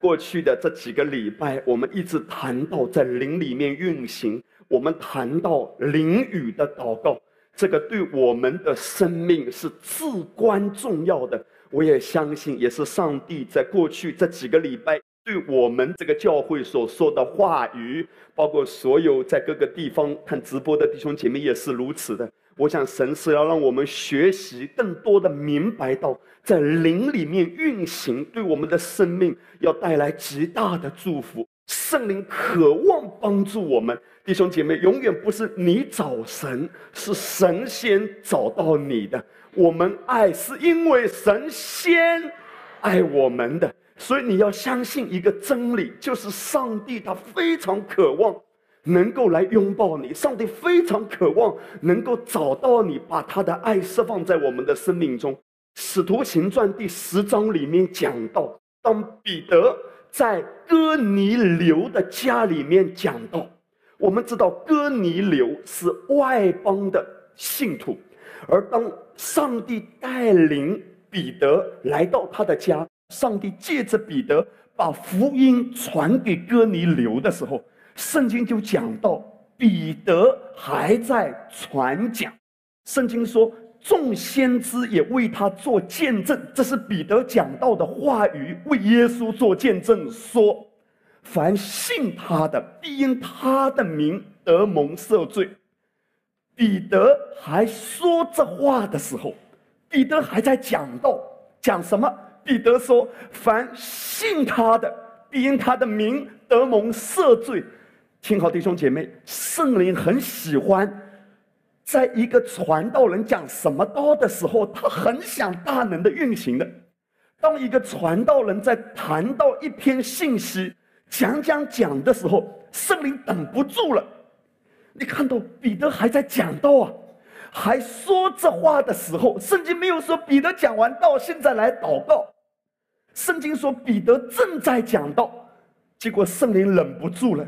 过去的这几个礼拜，我们一直谈到在灵里面运行，我们谈到灵语的祷告，这个对我们的生命是至关重要的。我也相信，也是上帝在过去这几个礼拜对我们这个教会所说的话语，包括所有在各个地方看直播的弟兄姐妹也是如此的。我想，神是要让我们学习更多的明白到，在灵里面运行，对我们的生命要带来极大的祝福。圣灵渴望帮助我们，弟兄姐妹，永远不是你找神，是神先找到你的。我们爱是因为神先爱我们的，所以你要相信一个真理，就是上帝他非常渴望。能够来拥抱你，上帝非常渴望能够找到你，把他的爱释放在我们的生命中。使徒行传第十章里面讲到，当彼得在哥尼流的家里面讲到，我们知道哥尼流是外邦的信徒，而当上帝带领彼得来到他的家，上帝借着彼得把福音传给哥尼流的时候。圣经就讲到，彼得还在传讲。圣经说，众先知也为他做见证。这是彼得讲到的话语，为耶稣做见证，说：凡信他的，必因他的名得蒙赦罪。彼得还说这话的时候，彼得还在讲到讲什么？彼得说：凡信他的，必因他的名得蒙赦罪。听好，弟兄姐妹，圣灵很喜欢，在一个传道人讲什么道的时候，他很想大能的运行的。当一个传道人在谈到一篇信息，讲讲讲的时候，圣灵等不住了。你看到彼得还在讲道啊，还说这话的时候，圣经没有说彼得讲完道，现在来祷告。圣经说彼得正在讲道，结果圣灵忍不住了。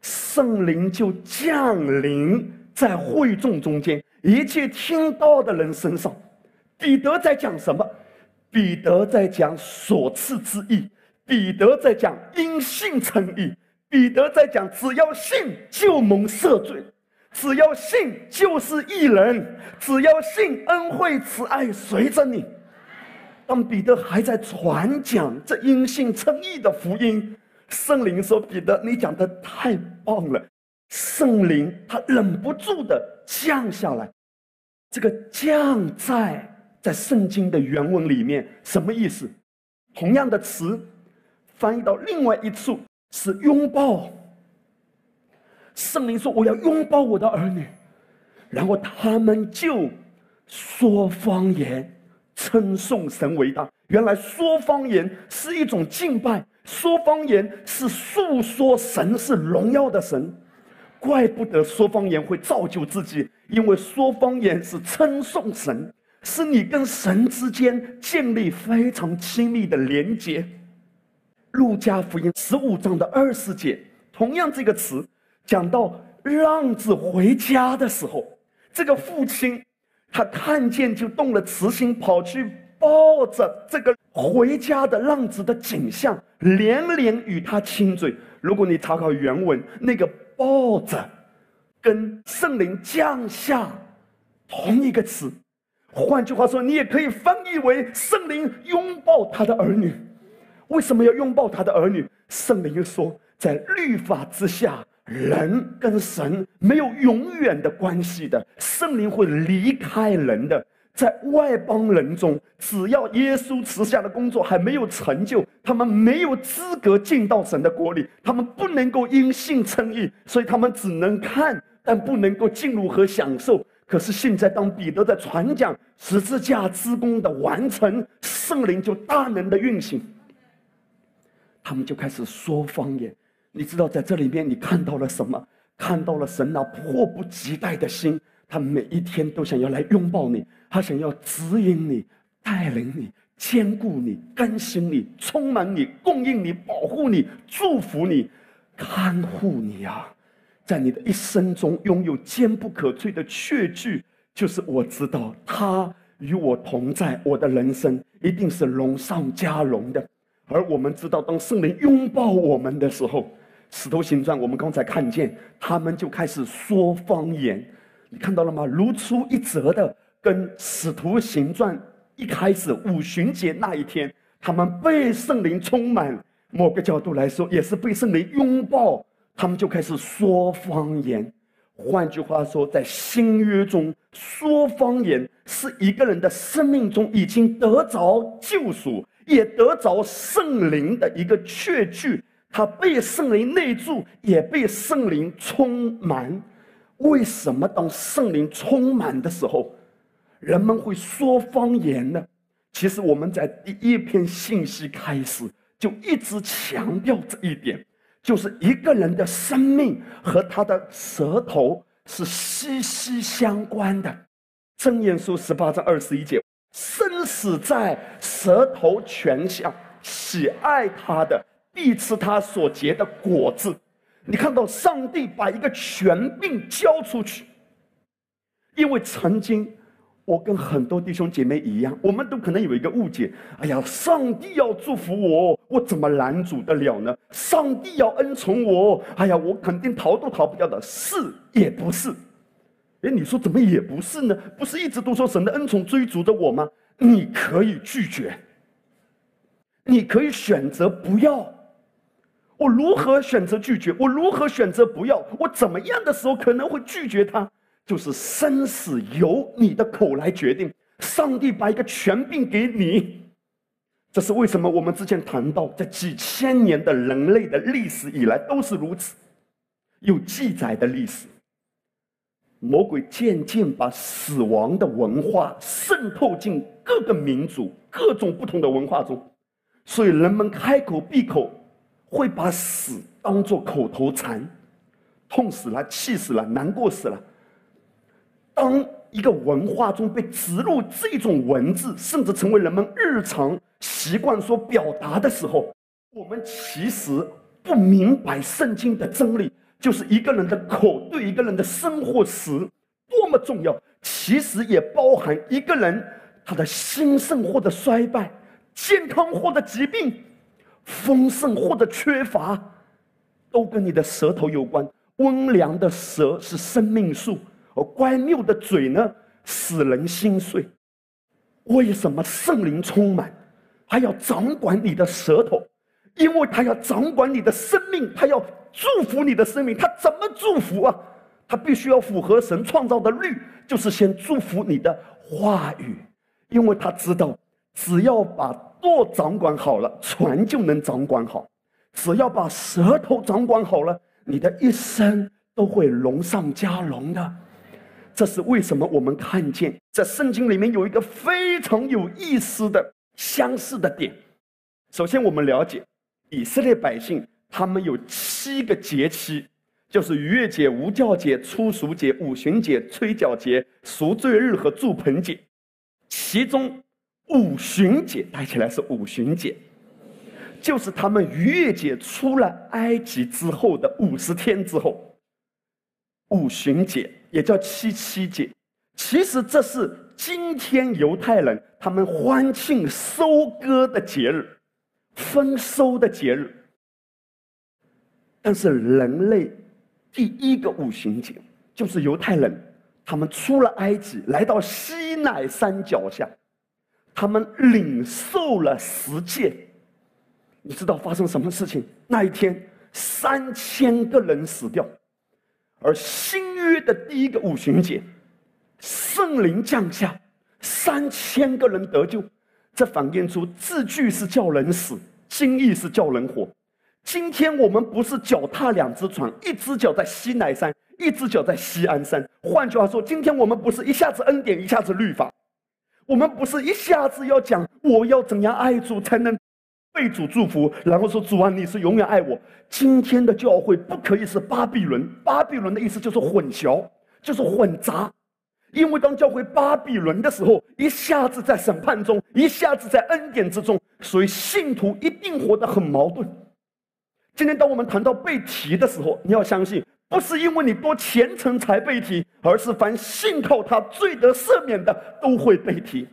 圣灵就降临在会众中间，一切听到的人身上。彼得在讲什么？彼得在讲所赐之意。彼得在讲因信称义。彼得在讲只要信就蒙赦罪，只要信就是义人，只要信恩惠慈爱随着你。当彼得还在传讲这因信称义的福音。圣灵说：“彼得，你讲的太棒了。”圣灵他忍不住的降下来。这个“降在”在圣经的原文里面什么意思？同样的词翻译到另外一处是拥抱。圣灵说：“我要拥抱我的儿女。”然后他们就说方言，称颂神为大。原来说方言是一种敬拜。说方言是诉说神是荣耀的神，怪不得说方言会造就自己，因为说方言是称颂神，是你跟神之间建立非常亲密的连接。路加福音十五章的二十节，同样这个词讲到浪子回家的时候，这个父亲他看见就动了慈心，跑去抱着这个。回家的浪子的景象，连连与他亲嘴。如果你查考原文，那个抱着，跟圣灵降下同一个词。换句话说，你也可以翻译为圣灵拥抱他的儿女。为什么要拥抱他的儿女？圣灵又说，在律法之下，人跟神没有永远的关系的，圣灵会离开人的。在外邦人中，只要耶稣慈下的工作还没有成就，他们没有资格进到神的国里。他们不能够因信称义，所以他们只能看，但不能够进入和享受。可是现在，当彼得在传讲十字架之功的完成，圣灵就大能的运行，他们就开始说方言。你知道，在这里面你看到了什么？看到了神那迫不及待的心。他每一天都想要来拥抱你，他想要指引你、带领你、兼顾你、更新你、充满你、供应你、保护你、祝福你、看护你啊！在你的一生中拥有坚不可摧的确据，就是我知道他与我同在，我的人生一定是荣上加荣的。而我们知道，当圣灵拥抱我们的时候，使徒行传我们刚才看见，他们就开始说方言。你看到了吗？如出一辙的，跟使徒行传一开始五旬节那一天，他们被圣灵充满。某个角度来说，也是被圣灵拥抱，他们就开始说方言。换句话说，在新约中说方言是一个人的生命中已经得着救赎，也得着圣灵的一个确据。他被圣灵内住，也被圣灵充满。为什么当圣灵充满的时候，人们会说方言呢？其实我们在第一篇信息开始。就一直强调这一点，就是一个人的生命和他的舌头是息息相关的。正言书十八章二十一节：生死在舌头泉下，喜爱他的必吃他所结的果子。你看到上帝把一个权柄交出去，因为曾经。我跟很多弟兄姐妹一样，我们都可能有一个误解。哎呀，上帝要祝福我，我怎么拦阻得了呢？上帝要恩宠我，哎呀，我肯定逃都逃不掉的。是也不是？哎，你说怎么也不是呢？不是一直都说神的恩宠追逐着我吗？你可以拒绝，你可以选择不要。我如何选择拒绝？我如何选择不要？我怎么样的时候可能会拒绝他？就是生死由你的口来决定。上帝把一个权柄给你，这是为什么？我们之前谈到，在几千年的人类的历史以来都是如此，有记载的历史。魔鬼渐渐把死亡的文化渗透进各个民族、各种不同的文化中，所以人们开口闭口会把死当作口头禅，痛死了、气死了、难过死了。当一个文化中被植入这种文字，甚至成为人们日常习惯所表达的时候，我们其实不明白圣经的真理，就是一个人的口对一个人的生活时多么重要。其实也包含一个人他的兴盛或者衰败，健康或者疾病，丰盛或者缺乏，都跟你的舌头有关。温良的舌是生命树。而乖谬的嘴呢，使人心碎。为什么圣灵充满，还要掌管你的舌头？因为他要掌管你的生命，他要祝福你的生命。他怎么祝福啊？他必须要符合神创造的律，就是先祝福你的话语。因为他知道，只要把舵掌管好了，船就能掌管好；只要把舌头掌管好了，你的一生都会龙上加龙的。这是为什么？我们看见在圣经里面有一个非常有意思的相似的点。首先，我们了解以色列百姓，他们有七个节期，就是逾越节、无教节、初熟节、五旬节、吹角节、赎罪日和祝棚节。其中五旬节带起来是五旬节，就是他们逾越节出了埃及之后的五十天之后。五旬节也叫七七节，其实这是今天犹太人他们欢庆收割的节日，丰收的节日。但是人类第一个五旬节，就是犹太人他们出了埃及，来到西乃山脚下，他们领受了十诫。你知道发生什么事情？那一天，三千个人死掉。而新约的第一个五旬节，圣灵降下，三千个人得救，这反映出字句是叫人死，经义是叫人活。今天我们不是脚踏两只船，一只脚在西乃山，一只脚在西安山。换句话说，今天我们不是一下子恩典，一下子律法，我们不是一下子要讲我要怎样爱主才能。被主祝福，然后说：“主啊，你是永远爱我。”今天的教会不可以是巴比伦。巴比伦的意思就是混淆，就是混杂。因为当教会巴比伦的时候，一下子在审判中，一下子在恩典之中，所以信徒一定活得很矛盾。今天当我们谈到被提的时候，你要相信，不是因为你多虔诚才被提，而是凡信靠他罪得赦免的都会被提。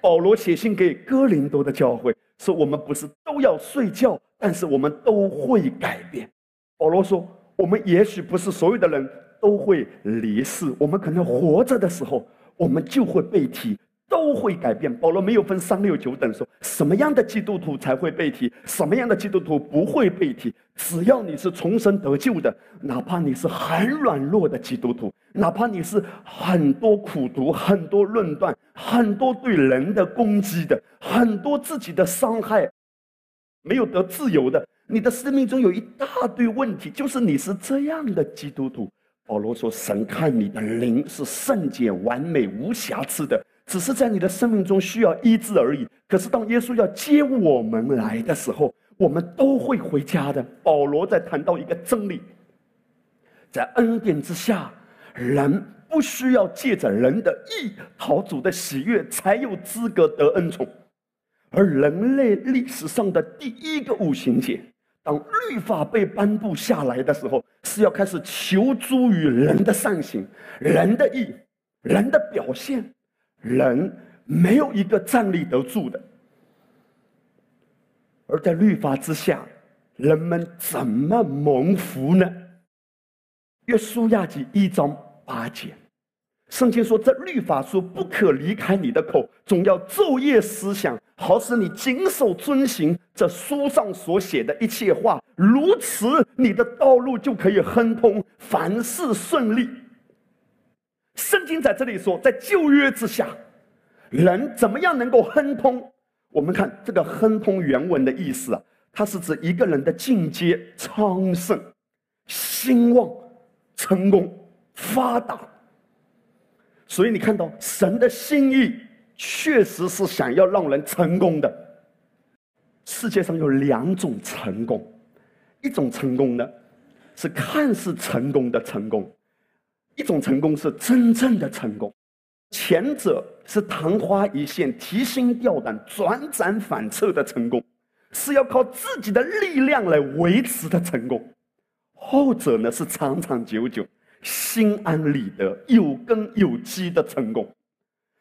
保罗写信给哥林多的教会。说我们不是都要睡觉，但是我们都会改变。保罗说，我们也许不是所有的人都会离世，我们可能活着的时候，我们就会被提。都会改变。保罗没有分三六九等，说什么样的基督徒才会被提，什么样的基督徒不会被提。只要你是重生得救的，哪怕你是很软弱的基督徒，哪怕你是很多苦读、很多论断、很多对人的攻击的、很多自己的伤害，没有得自由的，你的生命中有一大堆问题，就是你是这样的基督徒。保罗说：“神看你的灵是圣洁、完美、无瑕疵的。”只是在你的生命中需要医治而已。可是当耶稣要接我们来的时候，我们都会回家的。保罗在谈到一个真理，在恩典之下，人不需要借着人的义讨主的喜悦，才有资格得恩宠。而人类历史上的第一个五行节，当律法被颁布下来的时候，是要开始求诸于人的善行、人的义、人的表现。人没有一个站立得住的，而在律法之下，人们怎么蒙福呢？约书亚记一章八节，圣经说：“这律法书不可离开你的口，总要昼夜思想，好使你谨守遵行这书上所写的一切话。如此，你的道路就可以亨通，凡事顺利。”圣经在这里说，在旧约之下，人怎么样能够亨通？我们看这个“亨通”原文的意思啊，它是指一个人的境界昌盛、兴旺、成功、发达。所以你看到神的心意，确实是想要让人成功的。世界上有两种成功，一种成功呢，是看似成功的成功。一种成功是真正的成功，前者是昙花一现、提心吊胆、转转反侧的成功，是要靠自己的力量来维持的成功；后者呢是长长久久、心安理得、有根有基的成功。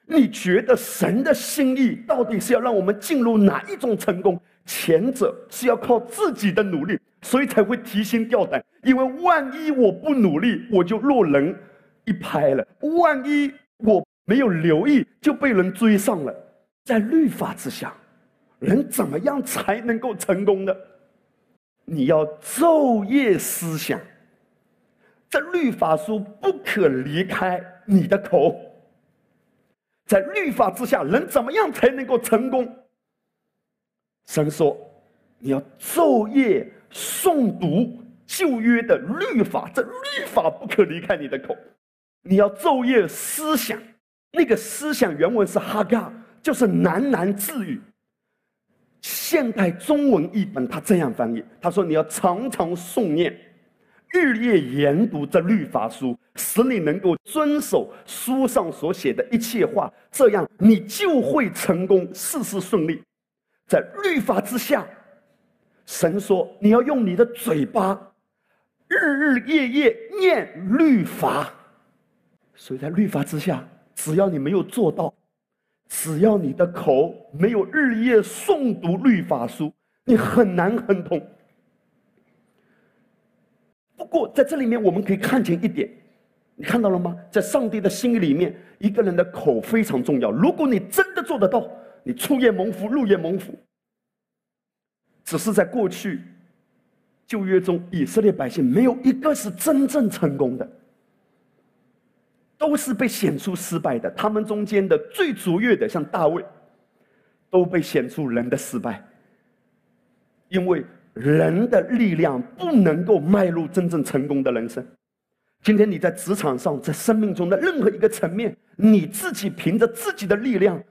你觉得神的心意到底是要让我们进入哪一种成功？前者是要靠自己的努力，所以才会提心吊胆，因为万一我不努力，我就落人。一拍了，万一我没有留意，就被人追上了。在律法之下，人怎么样才能够成功呢？你要昼夜思想，这律法书不可离开你的口。在律法之下，人怎么样才能够成功？神说，你要昼夜诵读旧约的律法，这律法不可离开你的口。你要昼夜思想，那个思想原文是哈嘎，就是喃喃自语。现代中文译本他这样翻译，他说：“你要常常诵念，日夜研读这律法书，使你能够遵守书上所写的一切话，这样你就会成功，事事顺利。在律法之下，神说你要用你的嘴巴，日日夜夜念律法。”所以在律法之下，只要你没有做到，只要你的口没有日夜诵读律法书，你很难亨通。不过在这里面，我们可以看见一点，你看到了吗？在上帝的心里面，一个人的口非常重要。如果你真的做得到，你出夜蒙福，入夜蒙福。只是在过去旧约中，以色列百姓没有一个是真正成功的。都是被显出失败的，他们中间的最卓越的，像大卫，都被显出人的失败。因为人的力量不能够迈入真正成功的人生。今天你在职场上，在生命中的任何一个层面，你自己凭着自己的力量，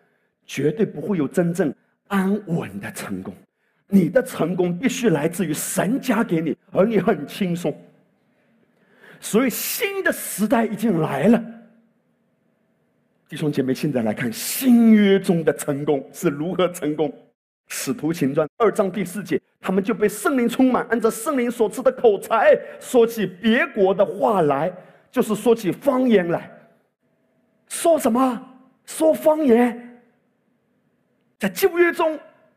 绝对不会有真正安稳的成功。你的成功必须来自于神加给你，而你很轻松。所以新的时代已经来了。弟兄姐妹，现在来看新约中的成功是如何成功。使徒行传二章第四节，他们就被圣灵充满，按照圣灵所赐的口才，说起别国的话来，就是说起方言来。说什么？说方言。在旧约中，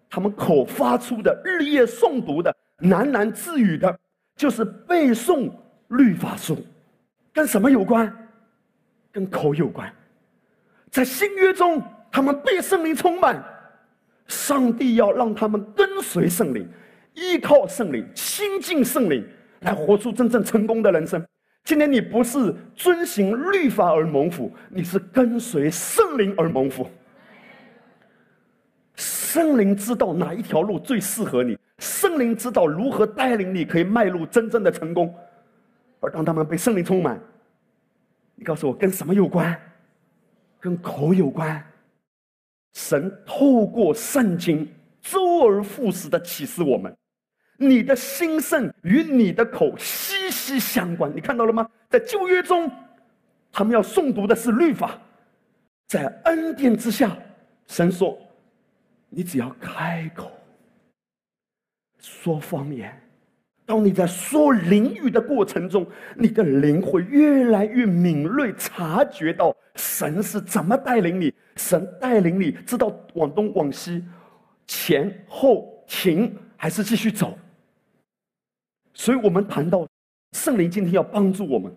他们口发出的日夜诵读的喃喃自语的，就是背诵律法书，跟什么有关？跟口有关。在新约中，他们被圣灵充满，上帝要让他们跟随圣灵，依靠圣灵，亲近圣灵，来活出真正成功的人生。今天你不是遵行律法而蒙福，你是跟随圣灵而蒙福。圣灵知道哪一条路最适合你，圣灵知道如何带领你可以迈入真正的成功。而当他们被圣灵充满，你告诉我跟什么有关？跟口有关。神透过圣经周而复始的启示我们。你的心圣与你的口息息相关，你看到了吗？在旧约中，他们要诵读的是律法；在恩典之下，神说：“你只要开口说方言。当你在说灵语的过程中，你的灵会越来越敏锐，察觉到神是怎么带领你。神带领你知道往东往西，前后停还是继续走。”所以我们谈到圣灵今天要帮助我们。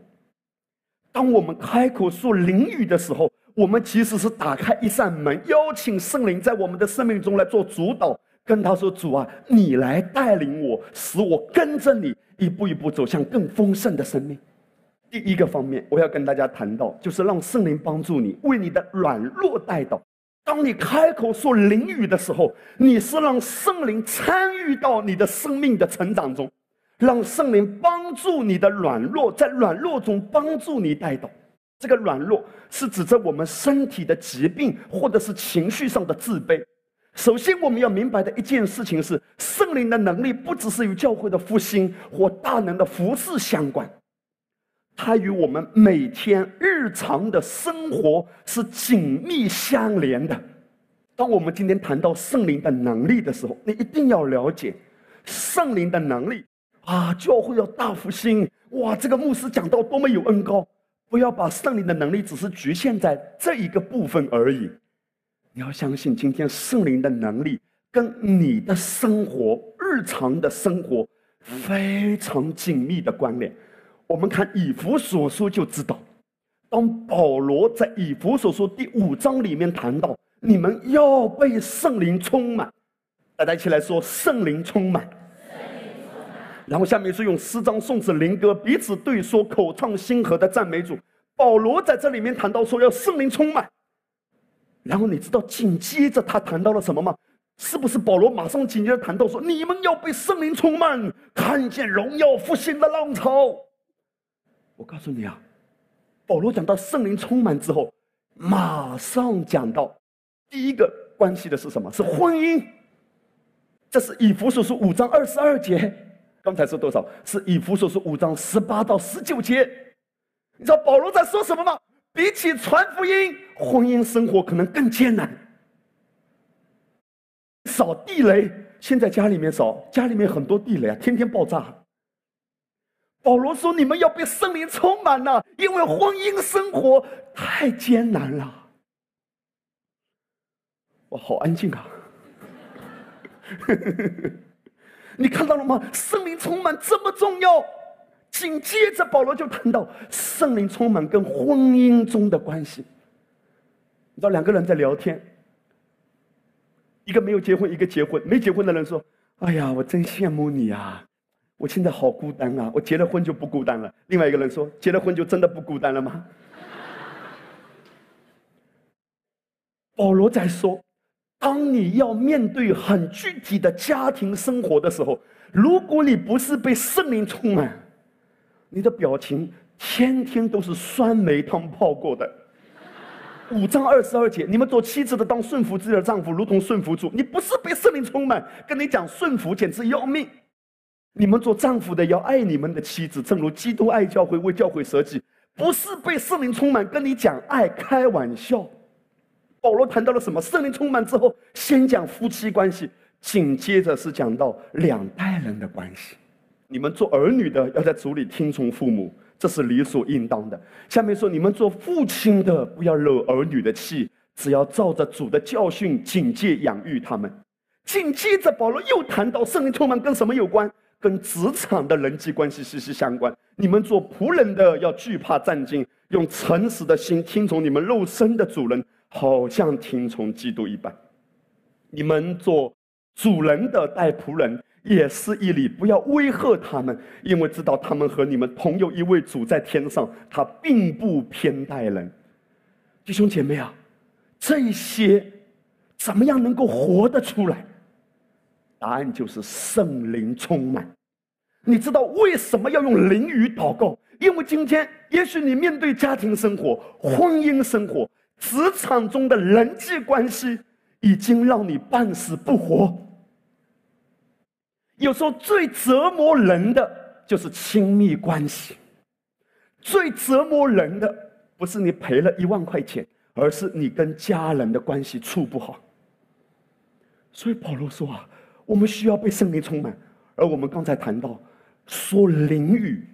当我们开口说灵语的时候，我们其实是打开一扇门，邀请圣灵在我们的生命中来做主导，跟他说：“主啊，你来带领我，使我跟着你一步一步走向更丰盛的生命。”第一个方面，我要跟大家谈到，就是让圣灵帮助你，为你的软弱带到。当你开口说灵语的时候，你是让圣灵参与到你的生命的成长中。让圣灵帮助你的软弱，在软弱中帮助你带动。这个软弱是指着我们身体的疾病，或者是情绪上的自卑。首先，我们要明白的一件事情是，圣灵的能力不只是与教会的复兴或大能的服饰相关，它与我们每天日常的生活是紧密相连的。当我们今天谈到圣灵的能力的时候，你一定要了解圣灵的能力。啊，教会要大复兴！哇，这个牧师讲到多么有恩高！不要把圣灵的能力只是局限在这一个部分而已。你要相信，今天圣灵的能力跟你的生活、日常的生活非常紧密的关联。我们看以弗所书就知道，当保罗在以弗所书第五章里面谈到，你们要被圣灵充满，大家一起来说：圣灵充满。然后下面是用诗章、颂词、灵歌彼此对说、口唱心和的赞美主。保罗在这里面谈到说要圣灵充满。然后你知道紧接着他谈到了什么吗？是不是保罗马上紧接着谈到说你们要被圣灵充满，看见荣耀复兴的浪潮？我告诉你啊，保罗讲到圣灵充满之后，马上讲到第一个关系的是什么？是婚姻。这是以弗所书五章二十二节。刚才是多少？是以弗所书五章十八到十九节。你知道保罗在说什么吗？比起传福音，婚姻生活可能更艰难。扫地雷，现在家里面扫，家里面很多地雷啊，天天爆炸。保罗说：“你们要被圣灵充满了，因为婚姻生活太艰难了。”我好安静啊。你看到了吗？圣灵充满这么重要。紧接着，保罗就谈到圣灵充满跟婚姻中的关系。你知道，两个人在聊天，一个没有结婚，一个结婚。没结婚的人说：“哎呀，我真羡慕你啊！我现在好孤单啊！我结了婚就不孤单了。”另外一个人说：“结了婚就真的不孤单了吗？” 保罗在说。当你要面对很具体的家庭生活的时候，如果你不是被圣灵充满，你的表情天天都是酸梅汤泡过的。五章二十二节，你们做妻子的当顺服自己的丈夫，如同顺服主。你不是被圣灵充满，跟你讲顺服简直要命。你们做丈夫的要爱你们的妻子，正如基督爱教会，为教会舍己。不是被圣灵充满，跟你讲爱开玩笑。保罗谈到了什么？圣灵充满之后，先讲夫妻关系，紧接着是讲到两代人的关系。你们做儿女的要在主里听从父母，这是理所应当的。下面说，你们做父亲的不要惹儿女的气，只要照着主的教训警戒养育他们。紧接着保罗又谈到圣灵充满跟什么有关？跟职场的人际关系息息相关。你们做仆人的要惧怕战兢，用诚实的心听从你们肉身的主人，好像听从基督一般。你们做主人的带仆人也是一理，不要威吓他们，因为知道他们和你们同有一位主在天上，他并不偏待人。弟兄姐妹啊，这些怎么样能够活得出来？答案就是圣灵充满。你知道为什么要用灵语祷告？因为今天也许你面对家庭生活、婚姻生活、职场中的人际关系，已经让你半死不活。有时候最折磨人的就是亲密关系，最折磨人的不是你赔了一万块钱，而是你跟家人的关系处不好。所以保罗说啊。我们需要被圣灵充满，而我们刚才谈到，说灵语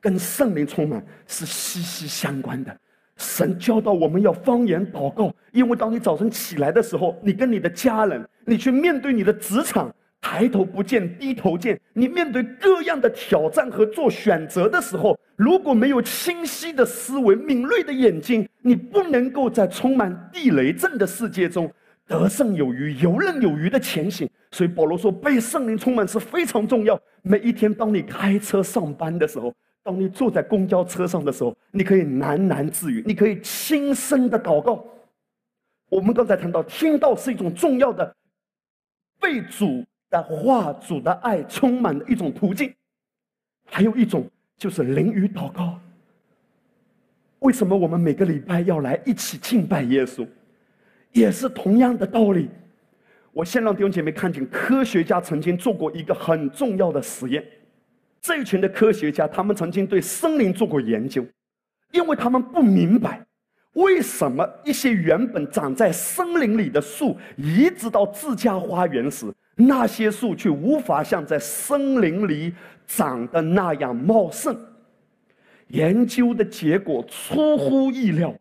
跟圣灵充满是息息相关的。神教导我们要方言祷告，因为当你早晨起来的时候，你跟你的家人，你去面对你的职场，抬头不见低头见，你面对各样的挑战和做选择的时候，如果没有清晰的思维、敏锐的眼睛，你不能够在充满地雷阵的世界中得胜有余、游刃有余的前行。所以保罗说，被圣灵充满是非常重要。每一天，当你开车上班的时候，当你坐在公交车上的时候，你可以喃喃自语，你可以轻声的祷告。我们刚才谈到，听到是一种重要的被主的话、主的爱充满的一种途径。还有一种就是灵语祷告。为什么我们每个礼拜要来一起敬拜耶稣？也是同样的道理。我先让弟兄姐妹看见，科学家曾经做过一个很重要的实验。这一群的科学家，他们曾经对森林做过研究，因为他们不明白，为什么一些原本长在森林里的树，移植到自家花园时，那些树却无法像在森林里长得那样茂盛。研究的结果出乎意料，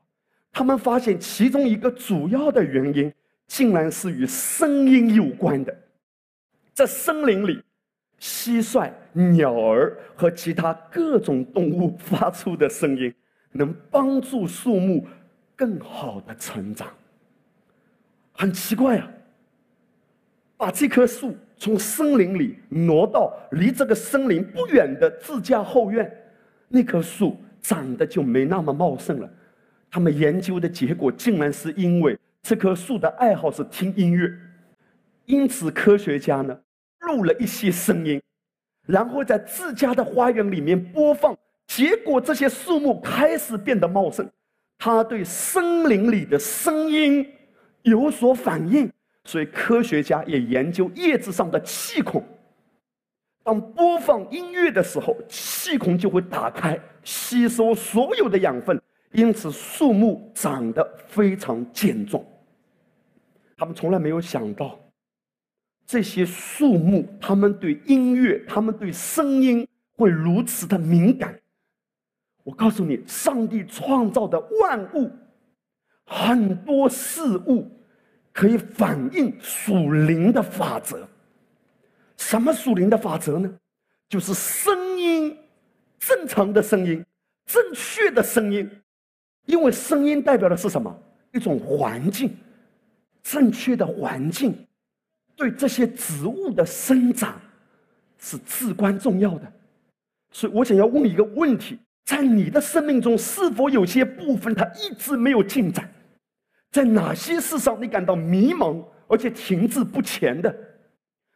他们发现其中一个主要的原因。竟然是与声音有关的，在森林里，蟋蟀、鸟儿和其他各种动物发出的声音，能帮助树木更好的成长。很奇怪啊！把这棵树从森林里挪到离这个森林不远的自家后院，那棵树长得就没那么茂盛了。他们研究的结果，竟然是因为。这棵树的爱好是听音乐，因此科学家呢录了一些声音，然后在自家的花园里面播放，结果这些树木开始变得茂盛。它对森林里的声音有所反应，所以科学家也研究叶子上的气孔。当播放音乐的时候，气孔就会打开，吸收所有的养分，因此树木长得非常健壮。他们从来没有想到，这些树木，他们对音乐，他们对声音会如此的敏感。我告诉你，上帝创造的万物，很多事物可以反映属灵的法则。什么属灵的法则呢？就是声音，正常的声音，正确的声音，因为声音代表的是什么？一种环境。正确的环境，对这些植物的生长是至关重要的。所以我想要问一个问题：在你的生命中，是否有些部分它一直没有进展？在哪些事上你感到迷茫，而且停滞不前的？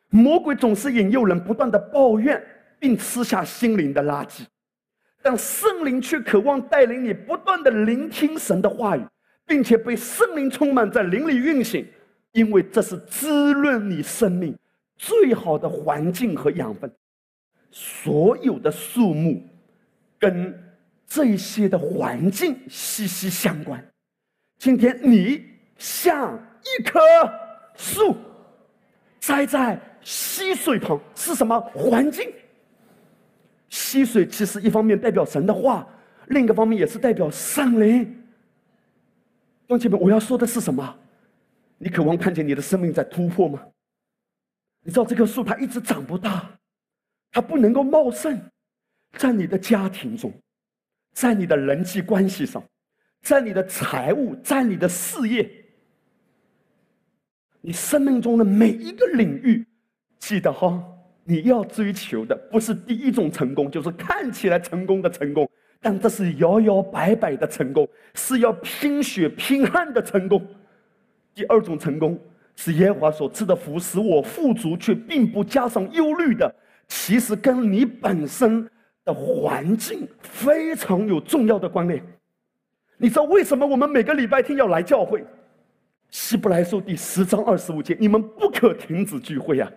魔鬼总是引诱人不断的抱怨，并吃下心灵的垃圾，但圣灵却渴望带领你不断的聆听神的话语。并且被圣灵充满在灵里运行，因为这是滋润你生命最好的环境和养分。所有的树木跟这些的环境息息相关。今天你像一棵树栽在溪水旁，是什么环境？溪水其实一方面代表神的话，另一个方面也是代表圣灵。兄弟们，我要说的是什么？你渴望看见你的生命在突破吗？你知道这棵树它一直长不大，它不能够茂盛，在你的家庭中，在你的人际关系上，在你的财务，在你的事业，你生命中的每一个领域，记得哈，你要追求的不是第一种成功，就是看起来成功的成功，但这是摇摇摆摆的成功，是要拼血拼汗的成功。第二种成功。是耶和华所赐的福，使我富足，却并不加上忧虑的。其实跟你本身的环境非常有重要的关联。你知道为什么我们每个礼拜天要来教会？希伯来书第十章二十五节，你们不可停止聚会呀！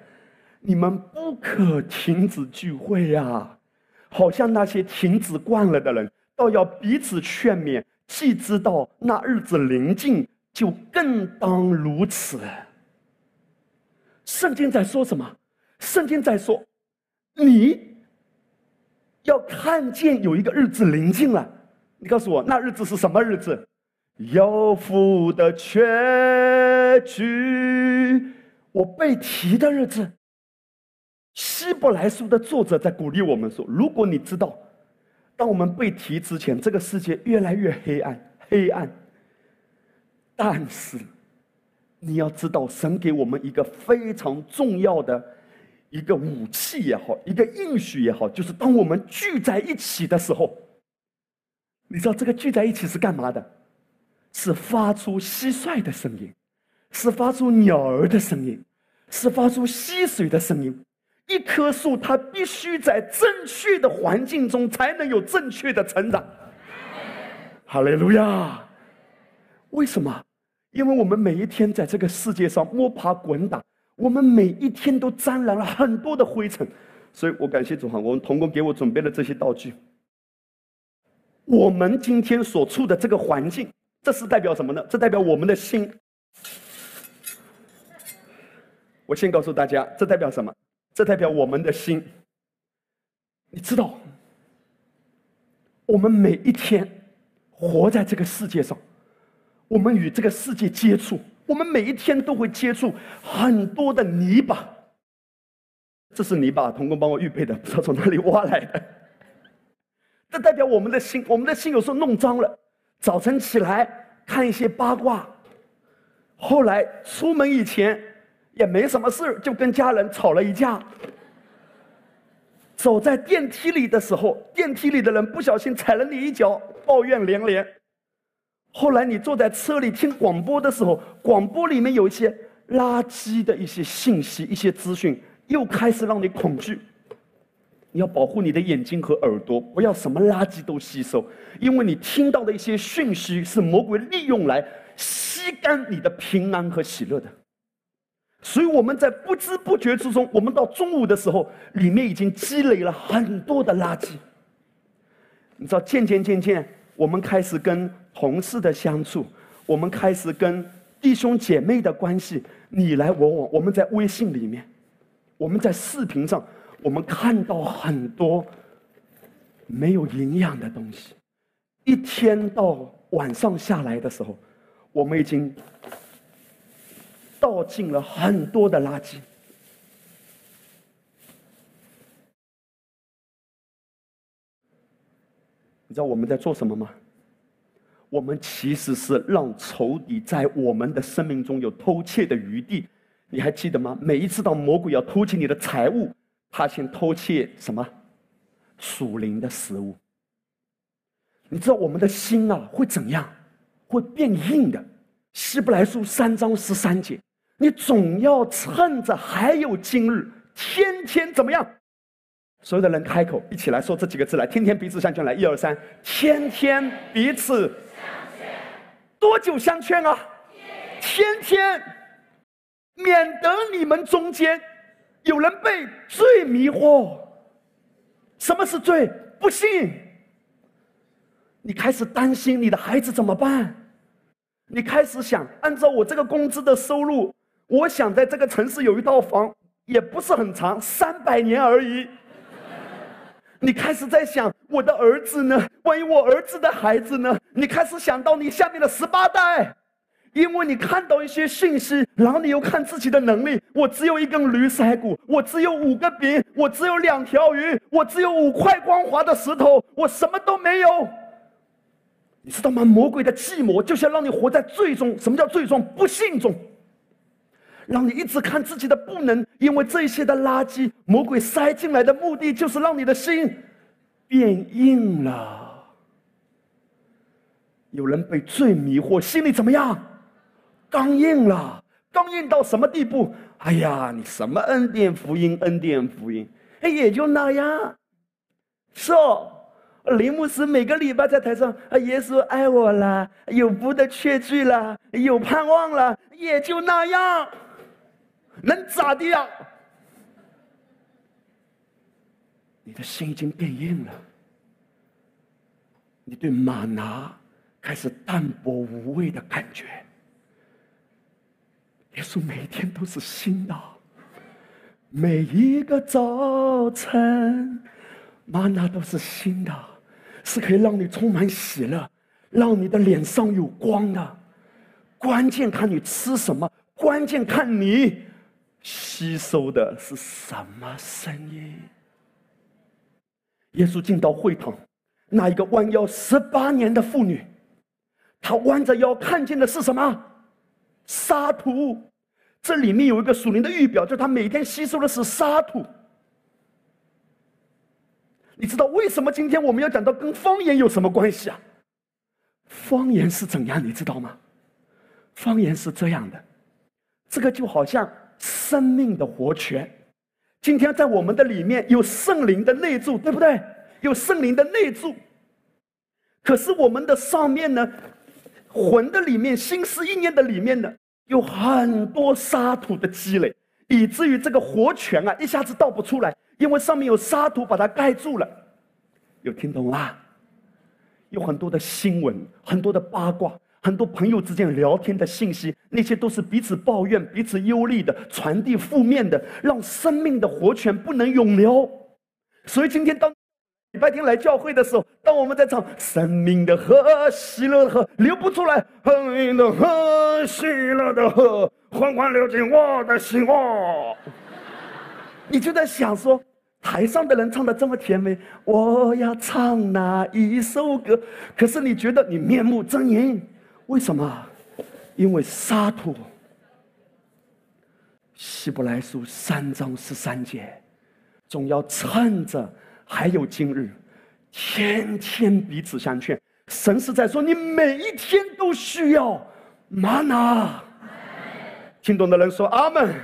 你们不可停止聚会呀！好像那些停止惯了的人，倒要彼此劝勉，既知道那日子临近，就更当如此。圣经在说什么？圣经在说，你要看见有一个日子临近了。你告诉我，那日子是什么日子？有福的缺局，我被提的日子。希伯来书的作者在鼓励我们说：如果你知道，当我们被提之前，这个世界越来越黑暗，黑暗，但是。你要知道，神给我们一个非常重要的一个武器也好，一个应许也好，就是当我们聚在一起的时候，你知道这个聚在一起是干嘛的？是发出蟋蟀的声音，是发出鸟儿的声音，是发出溪水的声音。一棵树它必须在正确的环境中才能有正确的成长。哈利路亚！为什么？因为我们每一天在这个世界上摸爬滚打，我们每一天都沾染了很多的灰尘，所以我感谢主哈，我们童工给我准备了这些道具。我们今天所处的这个环境，这是代表什么呢？这代表我们的心。我先告诉大家，这代表什么？这代表我们的心。你知道，我们每一天活在这个世界上。我们与这个世界接触，我们每一天都会接触很多的泥巴。这是泥巴，童工帮我预备的，不知道从哪里挖来的。这代表我们的心，我们的心有时候弄脏了。早晨起来看一些八卦，后来出门以前也没什么事就跟家人吵了一架。走在电梯里的时候，电梯里的人不小心踩了你一脚，抱怨连连。后来你坐在车里听广播的时候，广播里面有一些垃圾的一些信息、一些资讯，又开始让你恐惧。你要保护你的眼睛和耳朵，不要什么垃圾都吸收，因为你听到的一些讯息是魔鬼利用来吸干你的平安和喜乐的。所以我们在不知不觉之中，我们到中午的时候，里面已经积累了很多的垃圾。你知道，渐渐渐渐，我们开始跟。同事的相处，我们开始跟弟兄姐妹的关系你来我往。我们在微信里面，我们在视频上，我们看到很多没有营养的东西。一天到晚上下来的时候，我们已经倒进了很多的垃圾。你知道我们在做什么吗？我们其实是让仇敌在我们的生命中有偷窃的余地，你还记得吗？每一次当魔鬼要偷窃你的财物，他先偷窃什么？属灵的食物。你知道我们的心啊会怎样？会变硬的。希伯来书三章十三节，你总要趁着还有今日，天天怎么样？所有的人开口一起来说这几个字来，天天彼此相劝来，一二三，天天彼此。多久相劝啊？天天，免得你们中间有人被罪迷惑。什么是罪？不信。你开始担心你的孩子怎么办？你开始想，按照我这个工资的收入，我想在这个城市有一套房，也不是很长，三百年而已。你开始在想我的儿子呢？万一我儿子的孩子呢？你开始想到你下面的十八代，因为你看到一些信息，然后你又看自己的能力。我只有一根驴腮骨，我只有五个饼，我只有两条鱼，我只有五块光滑的石头，我什么都没有。你知道吗？魔鬼的计谋就是要让你活在最终。什么叫最终？不幸中，让你一直看自己的不能。因为这些的垃圾，魔鬼塞进来的目的就是让你的心变硬了。有人被罪迷惑，心里怎么样？刚硬了，刚硬到什么地步？哎呀，你什么恩典福音，恩典福音，哎，也就那样。是哦，林牧师每个礼拜在台上，啊，耶稣爱我了，有福的确据了，有盼望了，也就那样，能咋的呀？你的心已经变硬了，你对玛拿开始淡薄无味的感觉。耶稣每天都是新的，每一个早晨，玛拿都是新的，是可以让你充满喜乐，让你的脸上有光的。关键看你吃什么，关键看你吸收的是什么声音。耶稣进到会堂，那一个弯腰十八年的妇女，她弯着腰看见的是什么？沙土，这里面有一个属灵的预表，就是她每天吸收的是沙土。你知道为什么今天我们要讲到跟方言有什么关系啊？方言是怎样？你知道吗？方言是这样的，这个就好像生命的活泉。今天在我们的里面有圣灵的内住，对不对？有圣灵的内住。可是我们的上面呢，魂的里面、心思意念的里面呢？有很多沙土的积累，以至于这个活泉啊，一下子倒不出来，因为上面有沙土把它盖住了。有听懂吗？有很多的新闻，很多的八卦，很多朋友之间聊天的信息，那些都是彼此抱怨、彼此忧虑的，传递负面的，让生命的活泉不能永流。所以今天当。礼拜天来教会的时候，当我们在唱“生命的河，喜乐的河”，流不出来，“生命的河，喜乐的河，缓缓流进我的心窝。”你就在想说，台上的人唱的这么甜美，我要唱哪一首歌？可是你觉得你面目狰狞，为什么？因为沙土。希伯来书三章十三节，总要趁着。还有今日，天天彼此相劝。神是在说，你每一天都需要玛拿。听懂的人说阿门。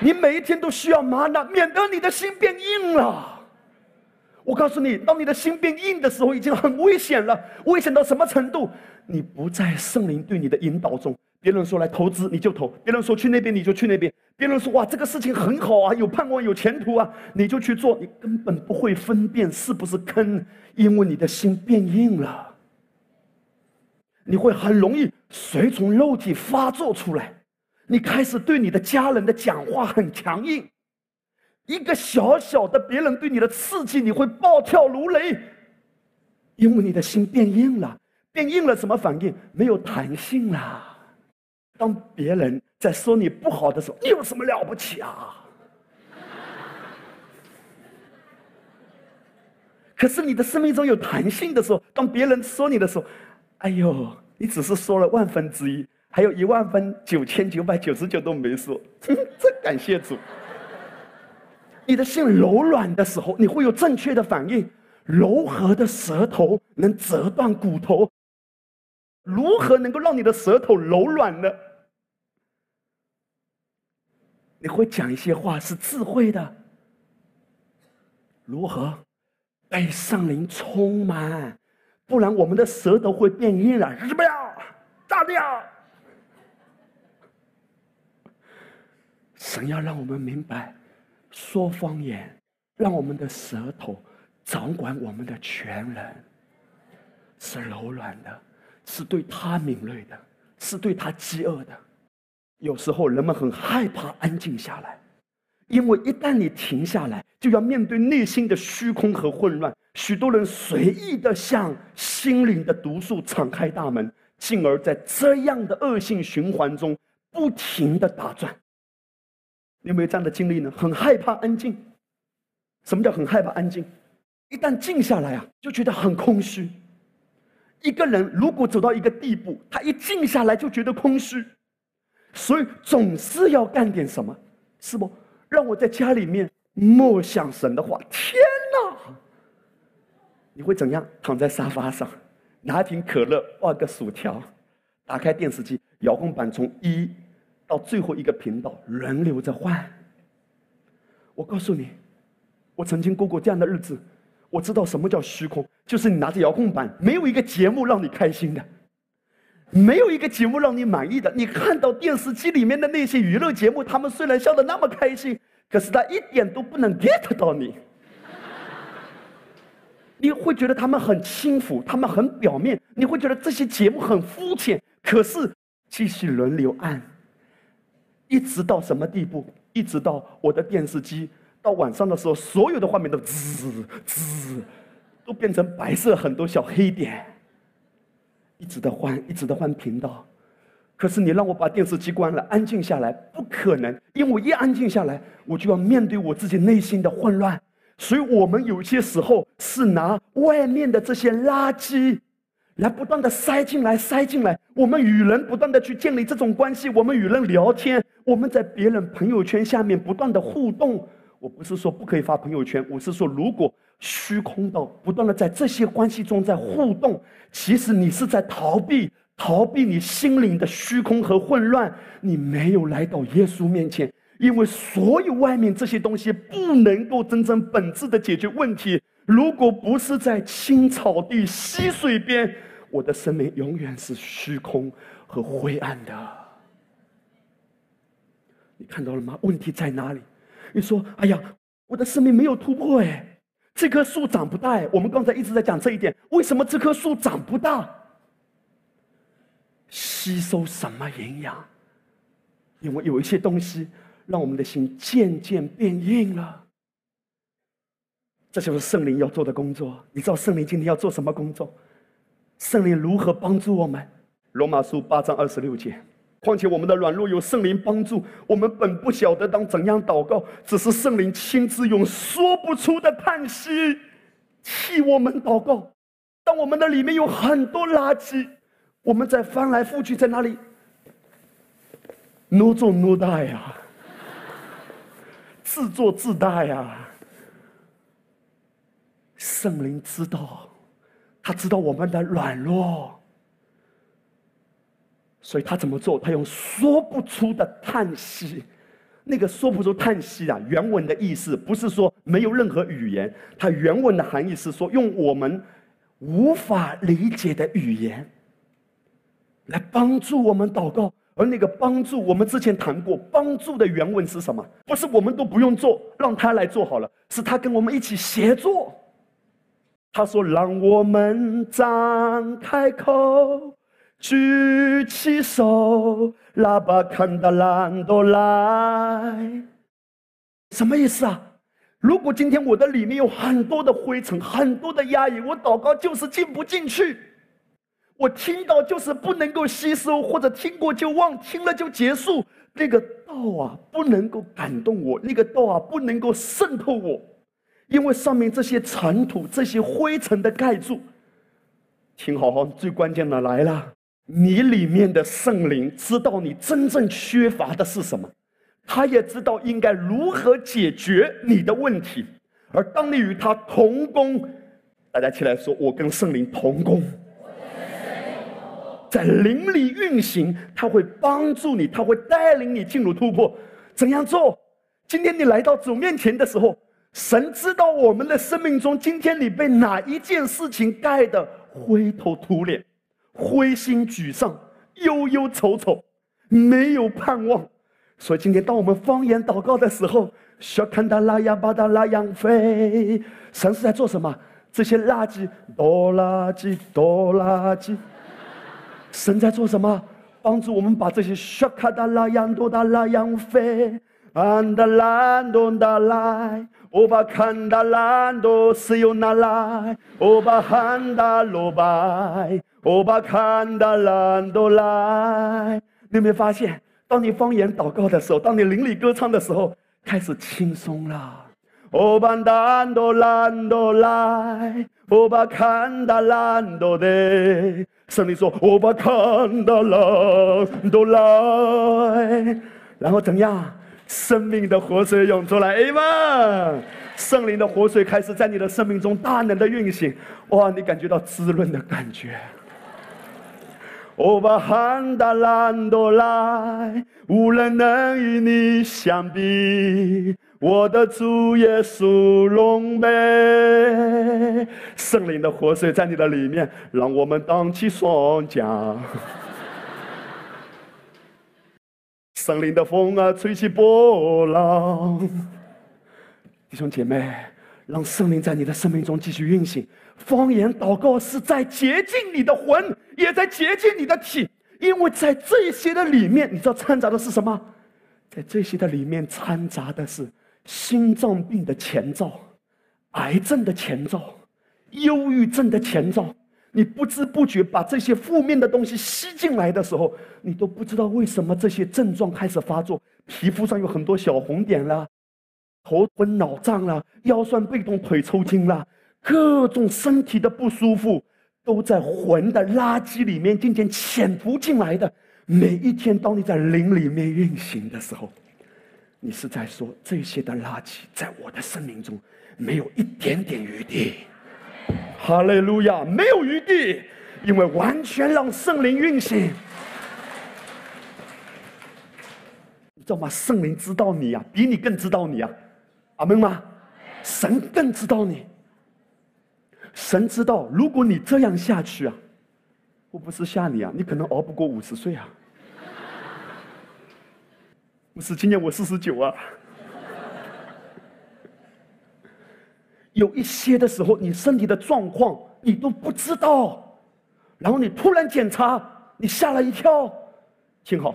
你每一天都需要玛拿，免得你的心变硬了。我告诉你，当你的心变硬的时候，已经很危险了。危险到什么程度？你不在圣灵对你的引导中。别人说来投资你就投，别人说去那边你就去那边，别人说哇这个事情很好啊，有盼望有前途啊，你就去做，你根本不会分辨是不是坑，因为你的心变硬了，你会很容易随从肉体发作出来，你开始对你的家人的讲话很强硬，一个小小的别人对你的刺激，你会暴跳如雷，因为你的心变硬了，变硬了什么反应？没有弹性了。当别人在说你不好的时候，你有什么了不起啊？可是你的生命中有弹性的时候，当别人说你的时候，哎呦，你只是说了万分之一，还有一万分九千九百九十九都没说，真感谢主。你的心柔软的时候，你会有正确的反应。柔和的舌头能折断骨头，如何能够让你的舌头柔软呢？你会讲一些话是智慧的，如何被圣灵充满？不然我们的舌头会变硬了，是不要炸掉。神要让我们明白，说方言，让我们的舌头掌管我们的全人，是柔软的，是对他敏锐的，是对他饥饿的。有时候人们很害怕安静下来，因为一旦你停下来，就要面对内心的虚空和混乱。许多人随意的向心灵的毒素敞开大门，进而在这样的恶性循环中不停的打转。你有没有这样的经历呢？很害怕安静。什么叫很害怕安静？一旦静下来啊，就觉得很空虚。一个人如果走到一个地步，他一静下来就觉得空虚，所以总是要干点什么，是不？让我在家里面默想神的话。天哪！你会怎样？躺在沙发上，拿瓶可乐，画个薯条，打开电视机，遥控板从一到最后一个频道轮流着换。我告诉你。我曾经过过这样的日子，我知道什么叫虚空，就是你拿着遥控板，没有一个节目让你开心的，没有一个节目让你满意的。你看到电视机里面的那些娱乐节目，他们虽然笑得那么开心，可是他一点都不能 get 到你。你会觉得他们很轻浮，他们很表面，你会觉得这些节目很肤浅。可是继续轮流按，一直到什么地步？一直到我的电视机。到晚上的时候，所有的画面都滋滋，都变成白色，很多小黑点，一直的换，一直的换频道。可是你让我把电视机关了，安静下来，不可能，因为我一安静下来，我就要面对我自己内心的混乱。所以，我们有些时候是拿外面的这些垃圾，来不断的塞进来，塞进来。我们与人不断的去建立这种关系，我们与人聊天，我们在别人朋友圈下面不断的互动。我不是说不可以发朋友圈，我是说，如果虚空到不断的在这些关系中在互动，其实你是在逃避，逃避你心灵的虚空和混乱，你没有来到耶稣面前，因为所有外面这些东西不能够真正本质的解决问题。如果不是在青草地、溪水边，我的生命永远是虚空和灰暗的。你看到了吗？问题在哪里？你说：“哎呀，我的生命没有突破哎，这棵树长不大。我们刚才一直在讲这一点，为什么这棵树长不大？吸收什么营养？因为有一些东西让我们的心渐渐变硬了。这就是圣灵要做的工作。你知道圣灵今天要做什么工作？圣灵如何帮助我们？罗马书八章二十六节。”况且我们的软弱有圣灵帮助，我们本不晓得当怎样祷告，只是圣灵亲自用说不出的叹息替我们祷告。当我们的里面有很多垃圾，我们在翻来覆去，在哪里？奴做奴大呀，自作自大呀。圣灵知道，他知道我们的软弱。所以他怎么做？他用说不出的叹息，那个说不出叹息啊，原文的意思不是说没有任何语言，它原文的含义是说用我们无法理解的语言来帮助我们祷告。而那个帮助，我们之前谈过，帮助的原文是什么？不是我们都不用做，让他来做好了，是他跟我们一起协作。他说：“让我们张开口。”举起手，喇叭看到兰多来，什么意思啊？如果今天我的里面有很多的灰尘，很多的压抑，我祷告就是进不进去，我听到就是不能够吸收，或者听过就忘，听了就结束。那个道啊，不能够感动我，那个道啊，不能够渗透我，因为上面这些尘土、这些灰尘的盖住。听好，好，最关键的来了。你里面的圣灵知道你真正缺乏的是什么，他也知道应该如何解决你的问题。而当你与他同工，大家起来说：“我跟圣灵同工，在灵里运行，他会帮助你，他会带领你进入突破。怎样做？今天你来到主面前的时候，神知道我们的生命中，今天你被哪一件事情盖得灰头土脸。灰心沮丧、忧忧愁愁，没有盼望。所以今天，当我们方言祷告的时候，需要看到拉扬巴达拉扬飞，神是在做什么？这些垃圾，多垃圾，多垃圾。神在做什么？帮助我们把这些需卡达拉扬多达拉扬飞，安达兰多达来，我把看达兰多是由哪来？我把汉达罗拜。欧巴看达兰多来。你有没有发现，当你方言祷告的时候，当你灵里歌唱的时候，开始轻松了。欧巴兰多兰多来，欧巴看达兰多的。圣灵说：“欧巴看达兰多来。”然后怎样？生命的活水涌出来，哎嘛！圣灵的活水开始在你的生命中大能的运行，哇！你感觉到滋润的感觉。我把汉达兰多来，无人能与你相比。我的主耶稣龙杯，圣灵的活水在你的里面，让我们荡起双桨。圣灵的风啊，吹起波浪。弟兄姐妹，让圣灵在你的生命中继续运行。方言祷告是在洁净你的魂，也在洁净你的体，因为在这些的里面，你知道掺杂的是什么？在这些的里面掺杂的是心脏病的前兆、癌症的前兆、忧郁症的前兆。你不知不觉把这些负面的东西吸进来的时候，你都不知道为什么这些症状开始发作，皮肤上有很多小红点啦，头昏脑胀啦，腰酸背痛、腿抽筋啦，各种身体的不舒服，都在魂的垃圾里面渐渐潜伏进来的。每一天，当你在灵里面运行的时候，你是在说这些的垃圾在我的生命中没有一点点余地。哈利路亚，没有余地，因为完全让圣灵运行。你知道吗？圣灵知道你呀，比你更知道你呀，阿门吗？神更知道你。神知道，如果你这样下去啊，我不是吓你啊，你可能熬不过五十岁啊。不是，今年我四十九啊。有一些的时候，你身体的状况你都不知道，然后你突然检查，你吓了一跳。幸好，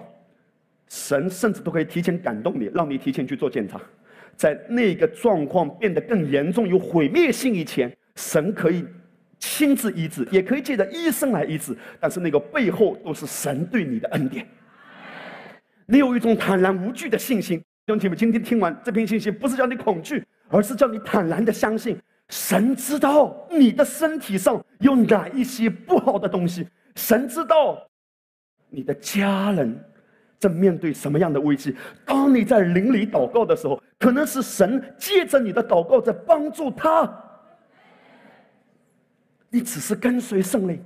神甚至都可以提前感动你，让你提前去做检查，在那个状况变得更严重、有毁灭性以前，神可以亲自医治，也可以借着医生来医治。但是那个背后都是神对你的恩典。你有一种坦然无惧的信心，弟兄姐妹，今天听完这篇信息，不是叫你恐惧。而是叫你坦然的相信，神知道你的身体上有哪一些不好的东西，神知道你的家人正面对什么样的危机。当你在灵里祷告的时候，可能是神借着你的祷告在帮助他，你只是跟随圣灵。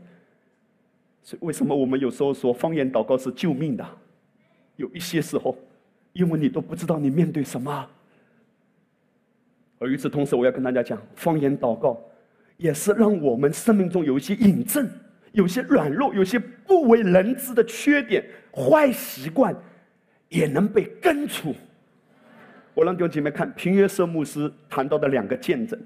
所以，为什么我们有时候说方言祷告是救命的？有一些时候，因为你都不知道你面对什么。而与此同时，我要跟大家讲，方言祷告，也是让我们生命中有一些隐症、有些软弱、有些不为人知的缺点、坏习惯，也能被根除。我让弟兄姐妹看平约瑟牧师谈到的两个见证。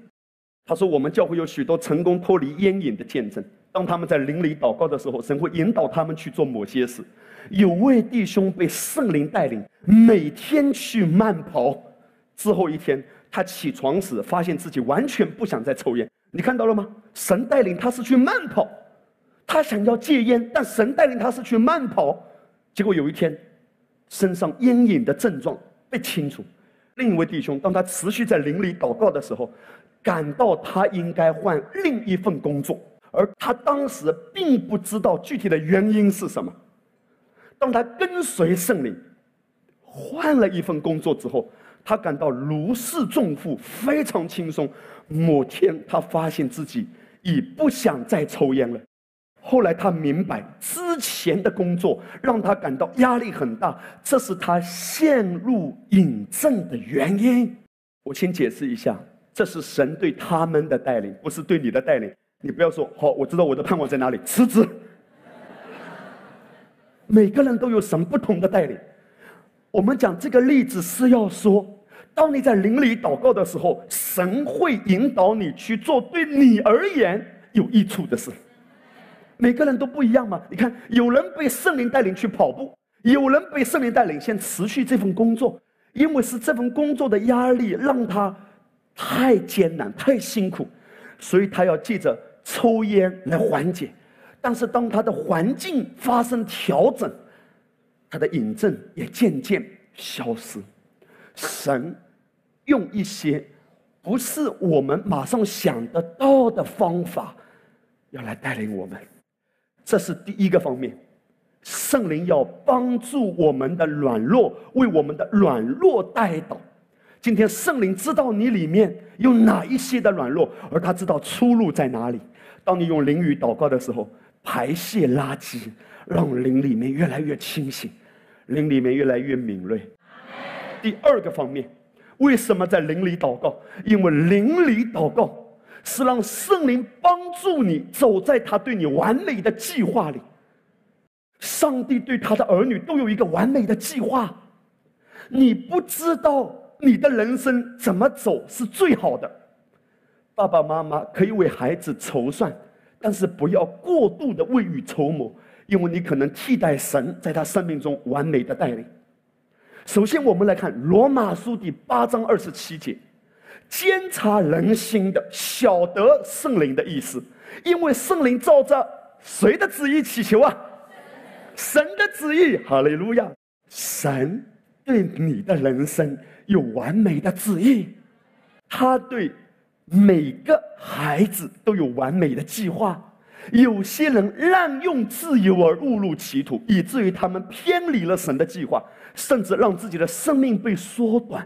他说，我们教会有许多成功脱离烟瘾的见证。当他们在灵里祷告的时候，神会引导他们去做某些事。有位弟兄被圣灵带领，每天去慢跑，之后一天。他起床时发现自己完全不想再抽烟，你看到了吗？神带领他是去慢跑，他想要戒烟，但神带领他是去慢跑，结果有一天，身上烟瘾的症状被清除。另一位弟兄，当他持续在灵里祷告的时候，感到他应该换另一份工作，而他当时并不知道具体的原因是什么。当他跟随圣灵，换了一份工作之后。他感到如释重负，非常轻松。某天，他发现自己已不想再抽烟了。后来，他明白之前的工作让他感到压力很大，这是他陷入瘾症的原因。我先解释一下，这是神对他们的带领，不是对你的带领。你不要说好，我知道我的盼望在哪里，辞职。每个人都有神不同的带领。我们讲这个例子是要说。当你在灵里祷告的时候，神会引导你去做对你而言有益处的事。每个人都不一样嘛？你看，有人被圣灵带领去跑步，有人被圣灵带领先辞去这份工作，因为是这份工作的压力让他太艰难、太辛苦，所以他要借着抽烟来缓解。但是当他的环境发生调整，他的瘾症也渐渐消失。神用一些不是我们马上想得到的方法，要来带领我们。这是第一个方面，圣灵要帮助我们的软弱，为我们的软弱带导。今天圣灵知道你里面有哪一些的软弱，而他知道出路在哪里。当你用灵语祷告的时候，排泄垃圾，让灵里面越来越清醒，灵里面越来越敏锐。第二个方面，为什么在灵里祷告？因为灵里祷告是让圣灵帮助你走在他对你完美的计划里。上帝对他的儿女都有一个完美的计划，你不知道你的人生怎么走是最好的。爸爸妈妈可以为孩子筹算，但是不要过度的未雨绸缪，因为你可能替代神在他生命中完美的带领。首先，我们来看罗马书第八章二十七节：“监察人心的，晓得圣灵的意思，因为圣灵照着谁的旨意祈求啊？神的旨意。哈利路亚！神对你的人生有完美的旨意，他对每个孩子都有完美的计划。有些人滥用自由而误入歧途，以至于他们偏离了神的计划。”甚至让自己的生命被缩短。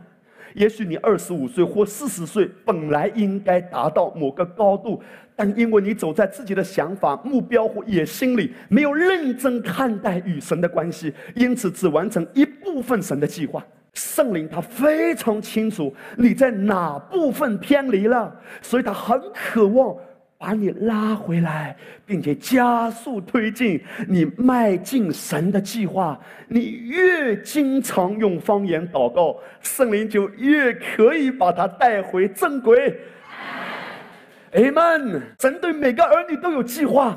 也许你二十五岁或四十岁本来应该达到某个高度，但因为你走在自己的想法、目标或野心里，没有认真看待与神的关系，因此只完成一部分神的计划。圣灵他非常清楚你在哪部分偏离了，所以他很渴望。把你拉回来，并且加速推进你迈进神的计划。你越经常用方言祷告，圣灵就越可以把他带回正轨。Amen。神对每个儿女都有计划。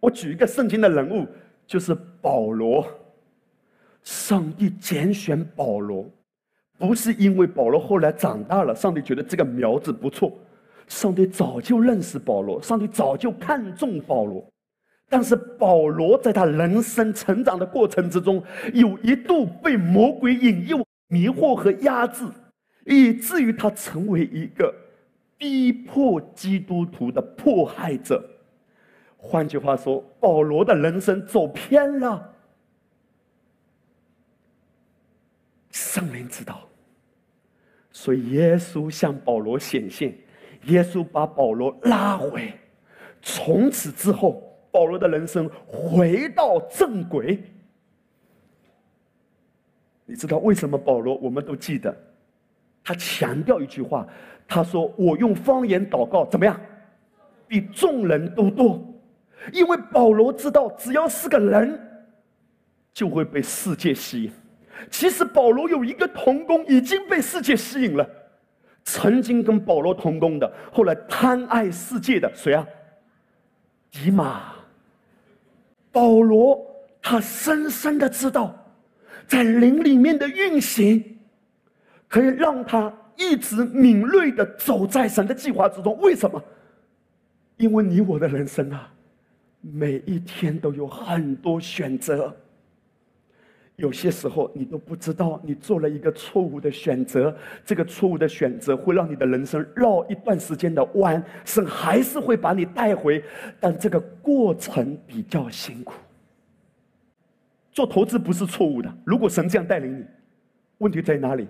我举一个圣经的人物，就是保罗。上帝拣选保罗，不是因为保罗后来长大了，上帝觉得这个苗子不错。上帝早就认识保罗，上帝早就看中保罗，但是保罗在他人生成长的过程之中，有一度被魔鬼引诱、迷惑和压制，以至于他成为一个逼迫基督徒的迫害者。换句话说，保罗的人生走偏了。圣灵知道，所以耶稣向保罗显现。耶稣把保罗拉回，从此之后，保罗的人生回到正轨。你知道为什么保罗？我们都记得，他强调一句话，他说：“我用方言祷告，怎么样？比众人都多。”因为保罗知道，只要是个人，就会被世界吸引。其实保罗有一个童工已经被世界吸引了。曾经跟保罗同工的，后来贪爱世界的谁啊？迪马。保罗他深深的知道，在灵里面的运行，可以让他一直敏锐的走在神的计划之中。为什么？因为你我的人生啊，每一天都有很多选择。有些时候，你都不知道你做了一个错误的选择，这个错误的选择会让你的人生绕一段时间的弯，神还是会把你带回，但这个过程比较辛苦。做投资不是错误的，如果神这样带领你，问题在哪里？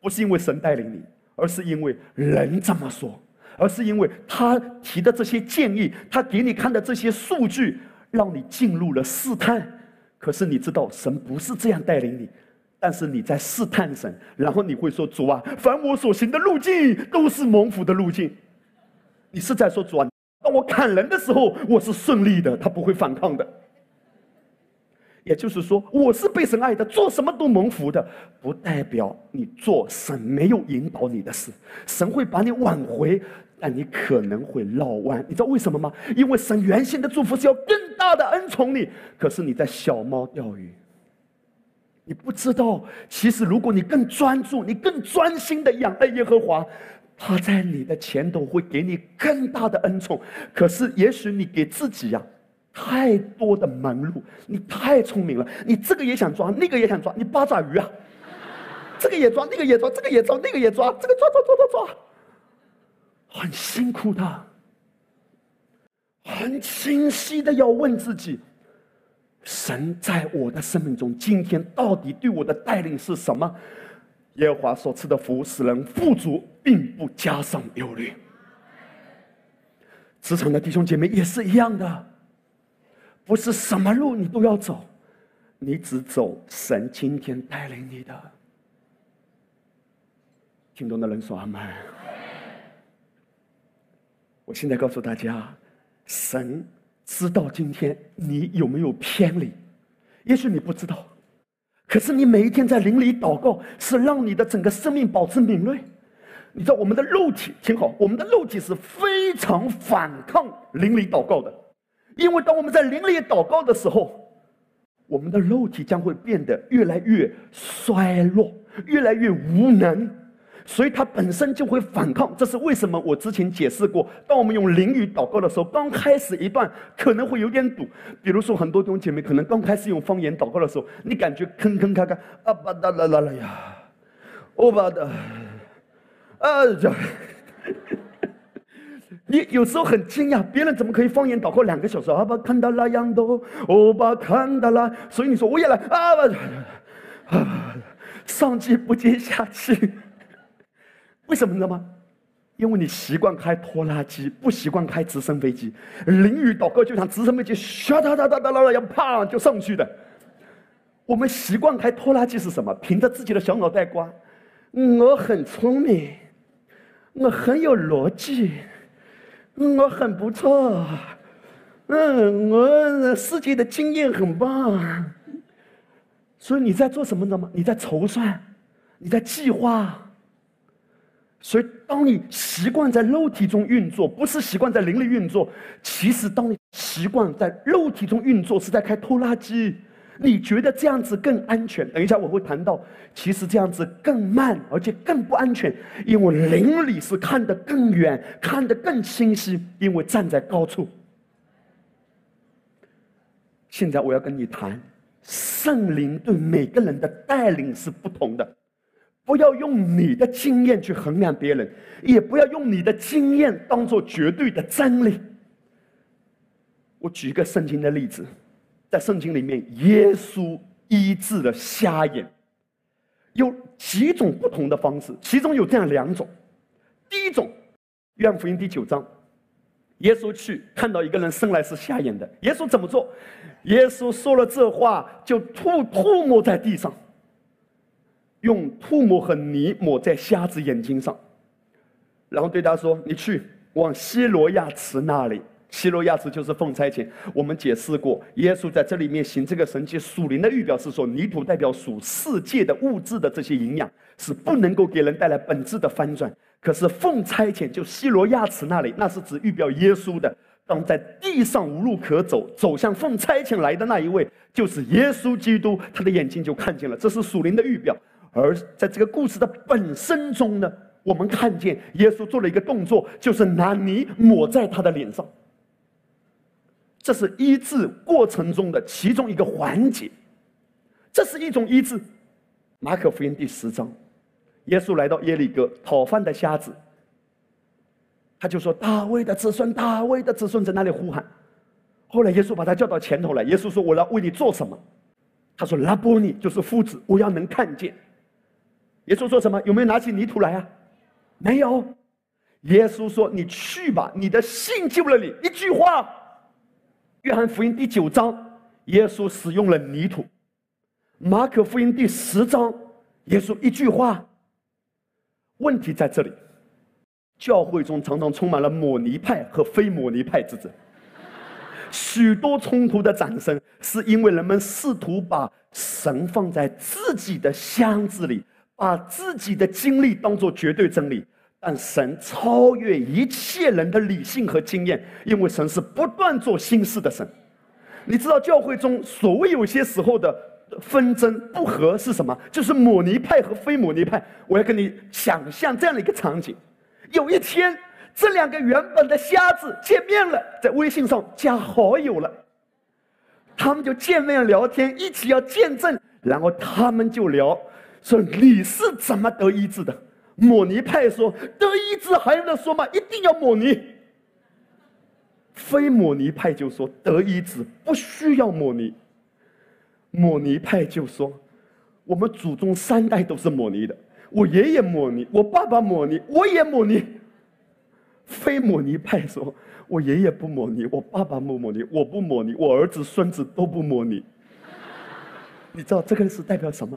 不是因为神带领你，而是因为人这么说，而是因为他提的这些建议，他给你看的这些数据，让你进入了试探。可是你知道，神不是这样带领你，但是你在试探神，然后你会说：“主啊，凡我所行的路径都是蒙福的路径。”你是在说主啊，当我砍人的时候，我是顺利的，他不会反抗的。也就是说，我是被神爱的，做什么都蒙福的，不代表你做神没有引导你的事，神会把你挽回。但你可能会绕弯，你知道为什么吗？因为神原先的祝福是要更大的恩宠你，可是你在小猫钓鱼，你不知道，其实如果你更专注，你更专心的仰爱耶和华，他在你的前头会给你更大的恩宠。可是也许你给自己呀，太多的门路，你太聪明了，你这个也想抓，那个也想抓，你八爪鱼啊，这个也抓，那个也抓，这个也抓，那个也抓，这个抓抓抓抓抓，很辛苦的，很清晰的要问自己：神在我的生命中，今天到底对我的带领是什么？耶和华所赐的福使人富足，并不加上忧虑。职场的弟兄姐妹也是一样的。不是什么路你都要走，你只走神今天带领你的。听懂的人说阿门。我现在告诉大家，神知道今天你有没有偏离，也许你不知道，可是你每一天在灵里祷告，是让你的整个生命保持敏锐。你知道我们的肉体，听好，我们的肉体是非常反抗灵里祷告的。因为当我们在灵里祷告的时候，我们的肉体将会变得越来越衰弱，越来越无能，所以它本身就会反抗。这是为什么？我之前解释过，当我们用灵语祷告的时候，刚开始一段可能会有点堵。比如说，很多弟兄姐妹可能刚开始用方言祷告的时候，你感觉坑坑咔咔啊巴达啦啦啦呀，欧巴的，啊呀。你 有时候很惊讶，别人怎么可以方言祷告两个小时？阿巴看到那样多，欧巴看到了，所以你说我也来啊！啊，上气不接下气，为什么呢吗？因为你习惯开拖拉机，不习惯开直升飞机。淋雨祷告就像直升飞机，唰哒哒哒哒哒，要啪就上去的。我们习惯开拖拉机是什么？凭着自己的小脑袋瓜，我很聪明，我很有逻辑。我很不错，嗯，我世界的经验很棒，所以你在做什么呢？你在筹算，你在计划。所以，当你习惯在肉体中运作，不是习惯在灵里运作。其实，当你习惯在肉体中运作，是在开拖拉机。你觉得这样子更安全？等一下我会谈到，其实这样子更慢，而且更不安全，因为灵里是看得更远，看得更清晰，因为站在高处。现在我要跟你谈，圣灵对每个人的带领是不同的，不要用你的经验去衡量别人，也不要用你的经验当做绝对的真理。我举一个圣经的例子。在圣经里面，耶稣医治了瞎眼，有几种不同的方式，其中有这样两种。第一种，约翰福音第九章，耶稣去看到一个人生来是瞎眼的，耶稣怎么做？耶稣说了这话，就吐唾沫在地上，用唾沫和泥抹在瞎子眼睛上，然后对他说：“你去往希罗亚池那里。”希罗亚斯就是奉差遣。我们解释过，耶稣在这里面行这个神迹，属灵的预表是说，泥土代表属世界的物质的这些营养，是不能够给人带来本质的翻转。可是奉差遣，就希罗亚池那里，那是指预表耶稣的。当在地上无路可走，走向奉差遣来的那一位，就是耶稣基督，他的眼睛就看见了。这是属灵的预表。而在这个故事的本身中呢，我们看见耶稣做了一个动作，就是拿泥抹在他的脸上。这是医治过程中的其中一个环节，这是一种医治。马可福音第十章，耶稣来到耶利哥讨饭的瞎子，他就说：“大卫的子孙，大卫的子孙在那里呼喊。”后来耶稣把他叫到前头来，耶稣说：“我要为你做什么？”他说：“拉波尼就是夫子，我要能看见。”耶稣说什么？有没有拿起泥土来啊？没有。耶稣说：“你去吧，你的信救了你。”一句话。约翰福音第九章，耶稣使用了泥土；马可福音第十章，耶稣一句话。问题在这里，教会中常常充满了抹泥派和非抹泥派之争，许多冲突的产生，是因为人们试图把神放在自己的箱子里，把自己的经历当做绝对真理。但神超越一切人的理性和经验，因为神是不断做新事的神。你知道教会中所谓有些时候的纷争不和是什么？就是抹泥派和非抹泥派。我要跟你想象这样的一个场景：有一天，这两个原本的瞎子见面了，在微信上加好友了。他们就见面聊天，一起要见证，然后他们就聊，说你是怎么得医治的？抹尼派说得医治还用得说吗？一定要抹尼。非抹尼派就说得医治不需要抹尼。抹尼派就说，我们祖宗三代都是抹尼的，我爷爷抹尼，我爸爸抹尼，我也抹尼。非抹尼派说。我爷爷不抹泥，我爸爸不抹泥，我不抹泥，我儿子孙子都不抹泥。你知道这个是代表什么？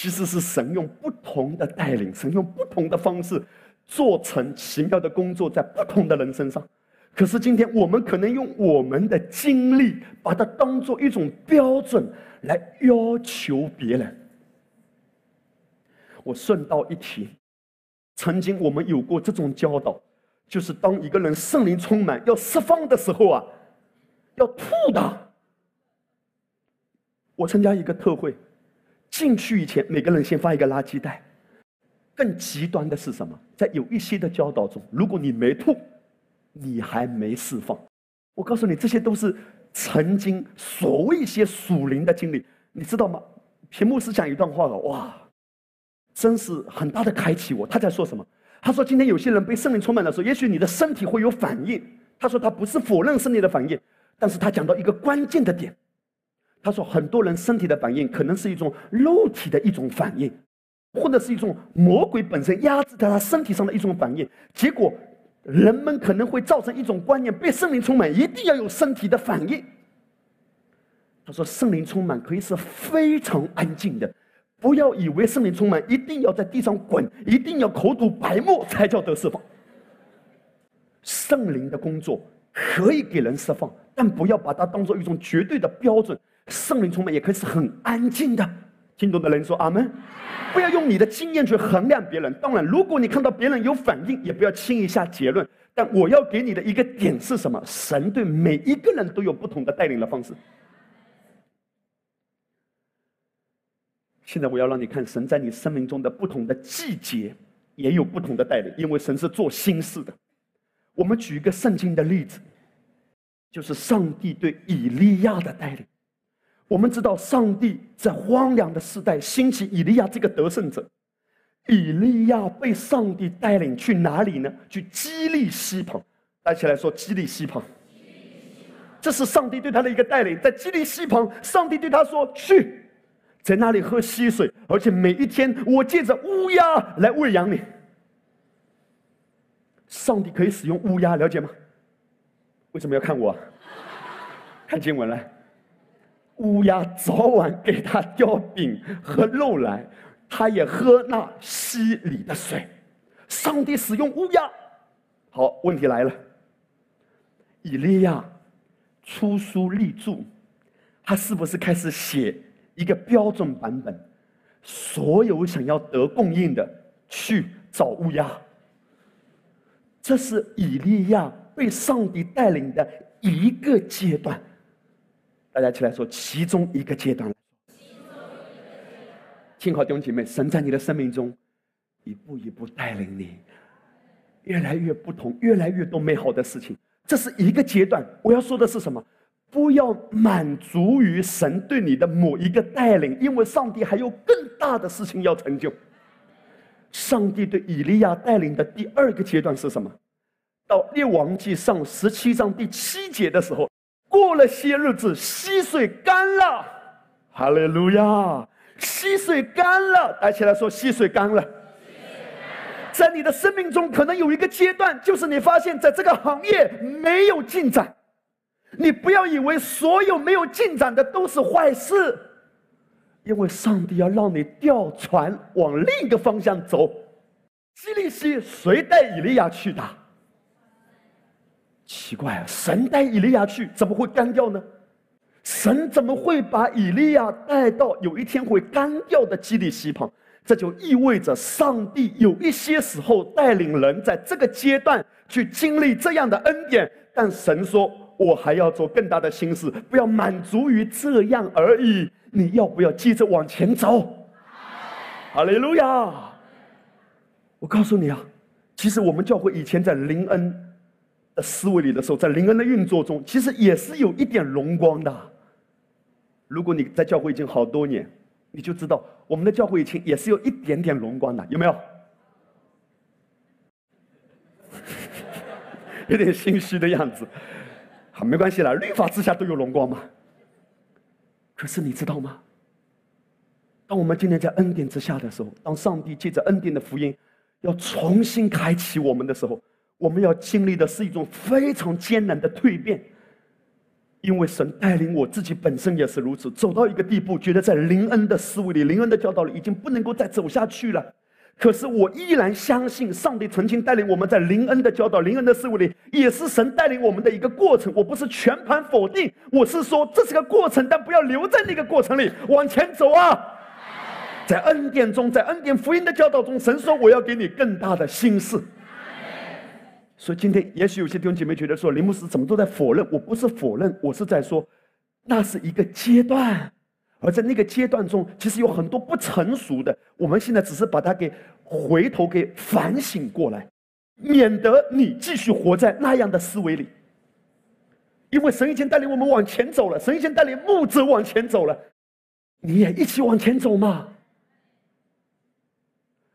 其实是神用不同的带领，神用不同的方式做成奇妙的工作在不同的人身上。可是今天我们可能用我们的经历把它当做一种标准来要求别人。我顺道一提，曾经我们有过这种教导。就是当一个人圣灵充满要释放的时候啊，要吐的。我参加一个特会，进去以前每个人先发一个垃圾袋。更极端的是什么？在有一些的教导中，如果你没吐，你还没释放。我告诉你，这些都是曾经所谓一些属灵的经历，你知道吗？屏幕是讲一段话了，哇，真是很大的开启我。他在说什么？他说：“今天有些人被圣灵充满的时候，也许你的身体会有反应。”他说：“他不是否认圣灵的反应，但是他讲到一个关键的点。他说，很多人身体的反应可能是一种肉体的一种反应，或者是一种魔鬼本身压制在他身体上的一种反应。结果，人们可能会造成一种观念：被圣灵充满一定要有身体的反应。”他说：“圣灵充满可以是非常安静的。”不要以为圣灵充满一定要在地上滚，一定要口吐白沫才叫得释放。圣灵的工作可以给人释放，但不要把它当做一种绝对的标准。圣灵充满也可以是很安静的。听懂的人说阿门。不要用你的经验去衡量别人。当然，如果你看到别人有反应，也不要轻易下结论。但我要给你的一个点是什么？神对每一个人都有不同的带领的方式。现在我要让你看，神在你生命中的不同的季节也有不同的带领，因为神是做心事的。我们举一个圣经的例子，就是上帝对以利亚的带领。我们知道，上帝在荒凉的时代兴起以利亚这个得胜者。以利亚被上帝带领去哪里呢？去基利西旁。大家起来说基利西旁。这是上帝对他的一个带领，在基利西旁，上帝对他说：“去。”在那里喝溪水，而且每一天我借着乌鸦来喂养你。上帝可以使用乌鸦，了解吗？为什么要看我？看经文来。乌鸦早晚给他叼饼和肉来，他也喝那溪里的水。上帝使用乌鸦。好，问题来了。以利亚出书立著，他是不是开始写？一个标准版本，所有想要得供应的去找乌鸦。这是以利亚被上帝带领的一个阶段。大家起来说，其中一个阶段。听好，弟兄姐妹，神在你的生命中一步一步带领你，越来越不同，越来越多美好的事情。这是一个阶段。我要说的是什么？不要满足于神对你的某一个带领，因为上帝还有更大的事情要成就。上帝对以利亚带领的第二个阶段是什么？到列王记上十七章第七节的时候，过了些日子，溪水干了。哈利路亚！溪水干了，大家起来说：溪水干了。在你的生命中，可能有一个阶段，就是你发现在这个行业没有进展。你不要以为所有没有进展的都是坏事，因为上帝要让你调船往另一个方向走。基利西谁带以利亚去的？奇怪啊，神带以利亚去，怎么会干掉呢？神怎么会把以利亚带到有一天会干掉的基利西旁？这就意味着上帝有一些时候带领人在这个阶段去经历这样的恩典，但神说。我还要做更大的心事，不要满足于这样而已。你要不要接着往前走？哈利路亚！我告诉你啊，其实我们教会以前在林恩的思维里的时候，在林恩的运作中，其实也是有一点荣光的。如果你在教会已经好多年，你就知道我们的教会以前也是有一点点荣光的，有没有？有点心虚的样子。好，没关系了，律法之下都有荣光嘛。可是你知道吗？当我们今天在恩典之下的时候，当上帝借着恩典的福音要重新开启我们的时候，我们要经历的是一种非常艰难的蜕变。因为神带领我自己本身也是如此，走到一个地步，觉得在灵恩的思维里、灵恩的教导里，已经不能够再走下去了。可是我依然相信，上帝曾经带领我们在灵恩的教导、灵恩的思维里，也是神带领我们的一个过程。我不是全盘否定，我是说这是个过程，但不要留在那个过程里，往前走啊！在恩典中，在恩典福音的教导中，神说我要给你更大的心事。所以今天，也许有些弟兄姐妹觉得说，林牧师怎么都在否认？我不是否认，我是在说，那是一个阶段，而在那个阶段中，其实有很多不成熟的。我们现在只是把它给回头给反省过来，免得你继续活在那样的思维里。因为神已经带领我们往前走了，神已经带领牧者往前走了，你也一起往前走嘛。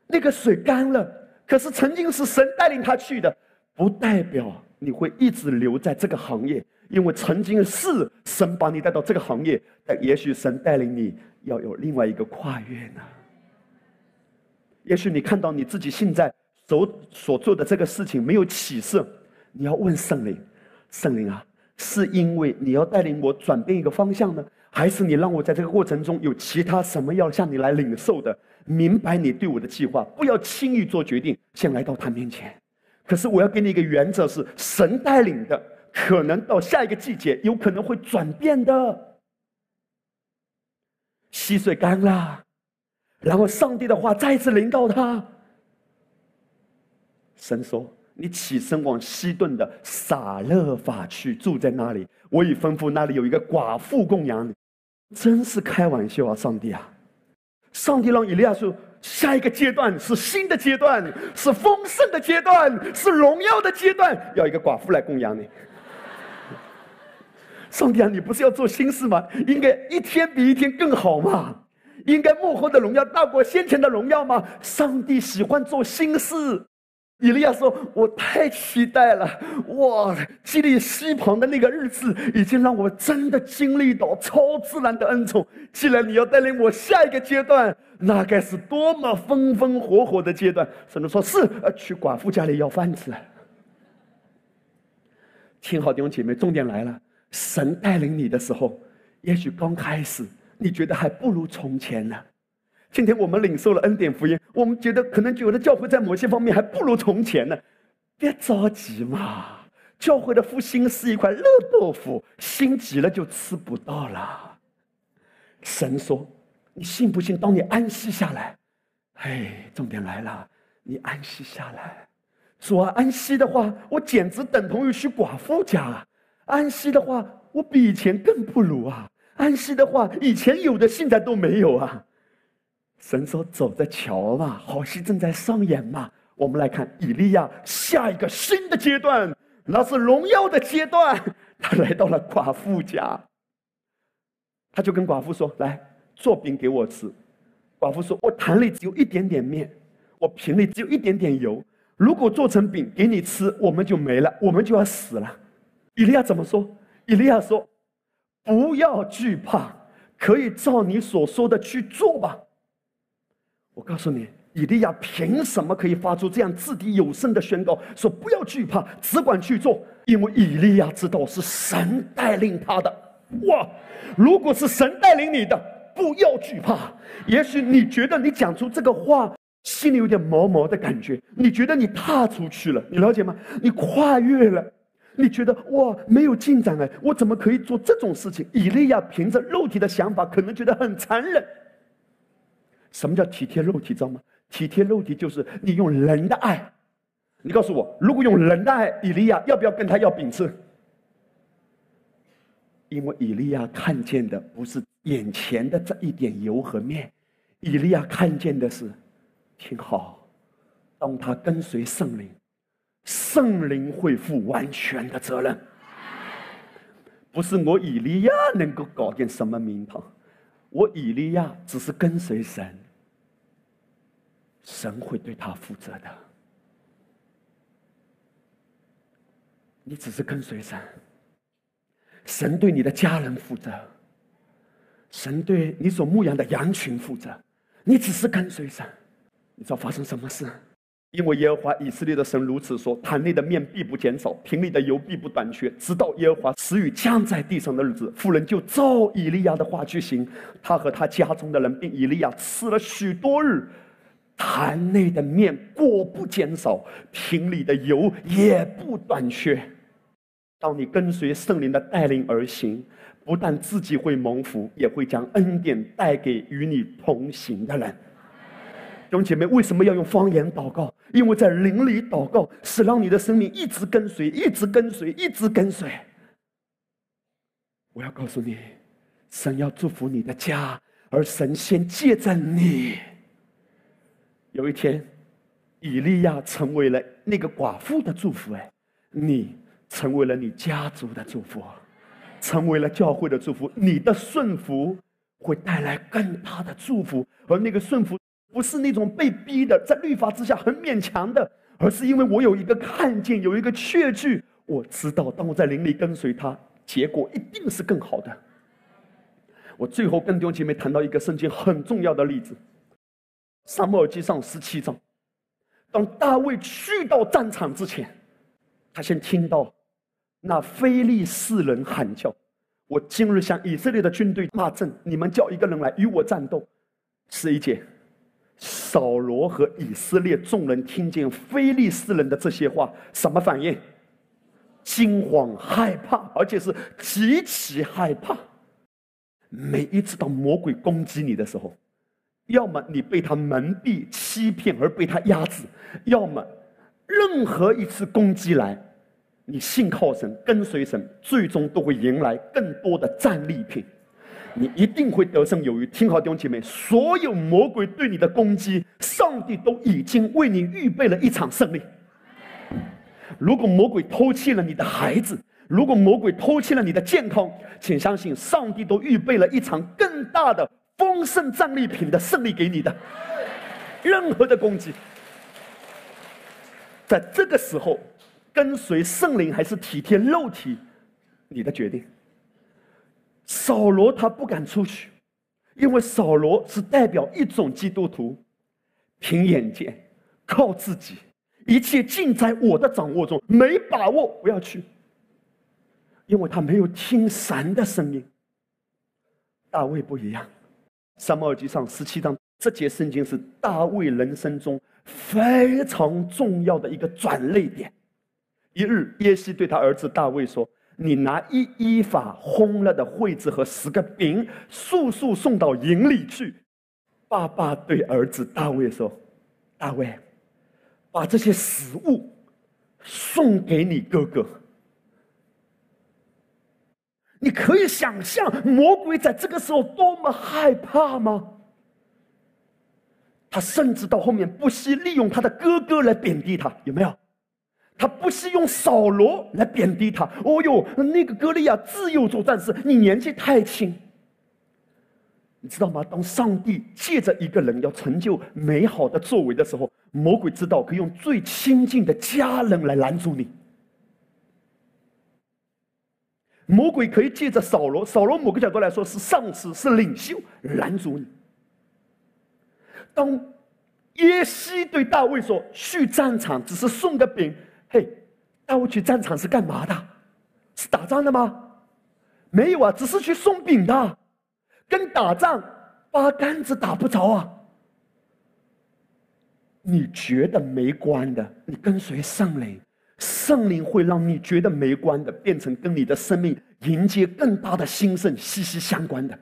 那个水干了，可是曾经是神带领他去的。不代表你会一直留在这个行业，因为曾经是神把你带到这个行业，但也许神带领你要有另外一个跨越呢。也许你看到你自己现在所所做的这个事情没有起色，你要问圣灵：圣灵啊，是因为你要带领我转变一个方向呢，还是你让我在这个过程中有其他什么要向你来领受的？明白你对我的计划，不要轻易做决定，先来到他面前。可是我要给你一个原则：是神带领的，可能到下一个季节有可能会转变的。溪水干了，然后上帝的话再次临到他。神说：“你起身往西顿的撒勒法去，住在那里。我已吩咐那里有一个寡妇供养你。”真是开玩笑啊！上帝啊！上帝让以利亚说。下一个阶段是新的阶段，是丰盛的阶段，是荣耀的阶段。要一个寡妇来供养你，上帝啊，你不是要做新事吗？应该一天比一天更好嘛？应该幕后的荣耀大过先前的荣耀吗？上帝喜欢做新事。以利亚说：“我太期待了，哇！基利西旁的那个日子，已经让我真的经历到超自然的恩宠。既然你要带领我下一个阶段，那该是多么风风火火的阶段！”神说：“是，去寡妇家里要饭吃。”听好，弟兄姐妹，重点来了：神带领你的时候，也许刚开始你觉得还不如从前呢。今天我们领受了恩典福音，我们觉得可能觉得教会在某些方面还不如从前呢。别着急嘛，教会的复兴是一块热豆腐，心急了就吃不到了。神说：“你信不信？当你安息下来，哎，重点来了，你安息下来。说安息的话，我简直等同于去寡妇家。安息的话，我比以前更不如啊。安息的话，以前有的现在都没有啊。”神说：“走着瞧嘛，好戏正在上演嘛。我们来看以利亚下一个新的阶段，那是荣耀的阶段。他来到了寡妇家，他就跟寡妇说：‘来做饼给我吃。’寡妇说：‘我坛里只有一点点面，我瓶里只有一点点油。如果做成饼给你吃，我们就没了，我们就要死了。’以利亚怎么说？以利亚说：‘不要惧怕，可以照你所说的去做吧。’我告诉你，以利亚凭什么可以发出这样掷地有声的宣告？说不要惧怕，只管去做，因为以利亚知道是神带领他的。哇！如果是神带领你的，不要惧怕。也许你觉得你讲出这个话，心里有点毛毛的感觉。你觉得你踏出去了，你了解吗？你跨越了，你觉得哇，没有进展哎，我怎么可以做这种事情？以利亚凭着肉体的想法，可能觉得很残忍。什么叫体贴肉体？知道吗？体贴肉体就是你用人的爱。你告诉我，如果用人的爱，以利亚要不要跟他要饼吃？因为以利亚看见的不是眼前的这一点油和面，以利亚看见的是，听好，当他跟随圣灵，圣灵会负完全的责任。不是我以利亚能够搞点什么名堂，我以利亚只是跟随神，神会对他负责的。你只是跟随神，神对你的家人负责，神对你所牧养的羊群负责，你只是跟随神。你知道发生什么事？因为耶和华以色列的神如此说：坛内的面必不减少，瓶里的油必不短缺，直到耶和华使雨降在地上的日子。妇人就照以利亚的话去行，他和他家中的人并以利亚吃了许多日，坛内的面果不减少，瓶里的油也不短缺。当你跟随圣灵的带领而行，不但自己会蒙福，也会将恩典带给与你同行的人。弟兄姐妹，为什么要用方言祷告？因为在灵里祷告是让你的生命一直跟随，一直跟随，一直跟随。我要告诉你，神要祝福你的家，而神先借着你。有一天，以利亚成为了那个寡妇的祝福，哎，你成为了你家族的祝福，成为了教会的祝福。你的顺服会带来更大的祝福，而那个顺服。不是那种被逼的，在律法之下很勉强的，而是因为我有一个看见，有一个确据，我知道，当我在灵里跟随他，结果一定是更好的。我最后跟弟兄姐妹谈到一个圣经很重要的例子，《撒母耳记上》十七章，当大卫去到战场之前，他先听到那非利士人喊叫：“我今日向以色列的军队骂阵，你们叫一个人来与我战斗。”十一节。扫罗和以色列众人听见非利士人的这些话，什么反应？惊慌害怕，而且是极其害怕。每一次当魔鬼攻击你的时候，要么你被他蒙蔽、欺骗而被他压制，要么任何一次攻击来，你信靠神、跟随神，最终都会迎来更多的战利品。你一定会得胜有余。听好，弟兄姐妹，所有魔鬼对你的攻击，上帝都已经为你预备了一场胜利。如果魔鬼偷窃了你的孩子，如果魔鬼偷窃了你的健康，请相信，上帝都预备了一场更大的丰盛战利品的胜利给你的。任何的攻击，在这个时候，跟随圣灵还是体贴肉体，你的决定。扫罗他不敢出去，因为扫罗是代表一种基督徒，凭眼见，靠自己，一切尽在我的掌握中，没把握不要去，因为他没有听神的声音。大卫不一样，撒母耳记上十七章这节圣经是大卫人生中非常重要的一个转泪点。一日，耶西对他儿子大卫说。你拿一依法烘了的惠子和十个饼，速速送到营里去。爸爸对儿子大卫说：“大卫，把这些食物送给你哥哥。”你可以想象魔鬼在这个时候多么害怕吗？他甚至到后面不惜利用他的哥哥来贬低他，有没有？他不惜用扫罗来贬低他。哦哟，那个歌利亚自幼做战士，你年纪太轻。你知道吗？当上帝借着一个人要成就美好的作为的时候，魔鬼知道可以用最亲近的家人来拦住你。魔鬼可以借着扫罗，扫罗某个角度来说是上司，是领袖，拦住你。当耶西对大卫说：“去战场只是送个饼。”嘿，带我去战场是干嘛的？是打仗的吗？没有啊，只是去送饼的，跟打仗八竿子打不着啊。你觉得没关的，你跟随圣灵，圣灵会让你觉得没关的，变成跟你的生命迎接更大的兴盛息息相关的。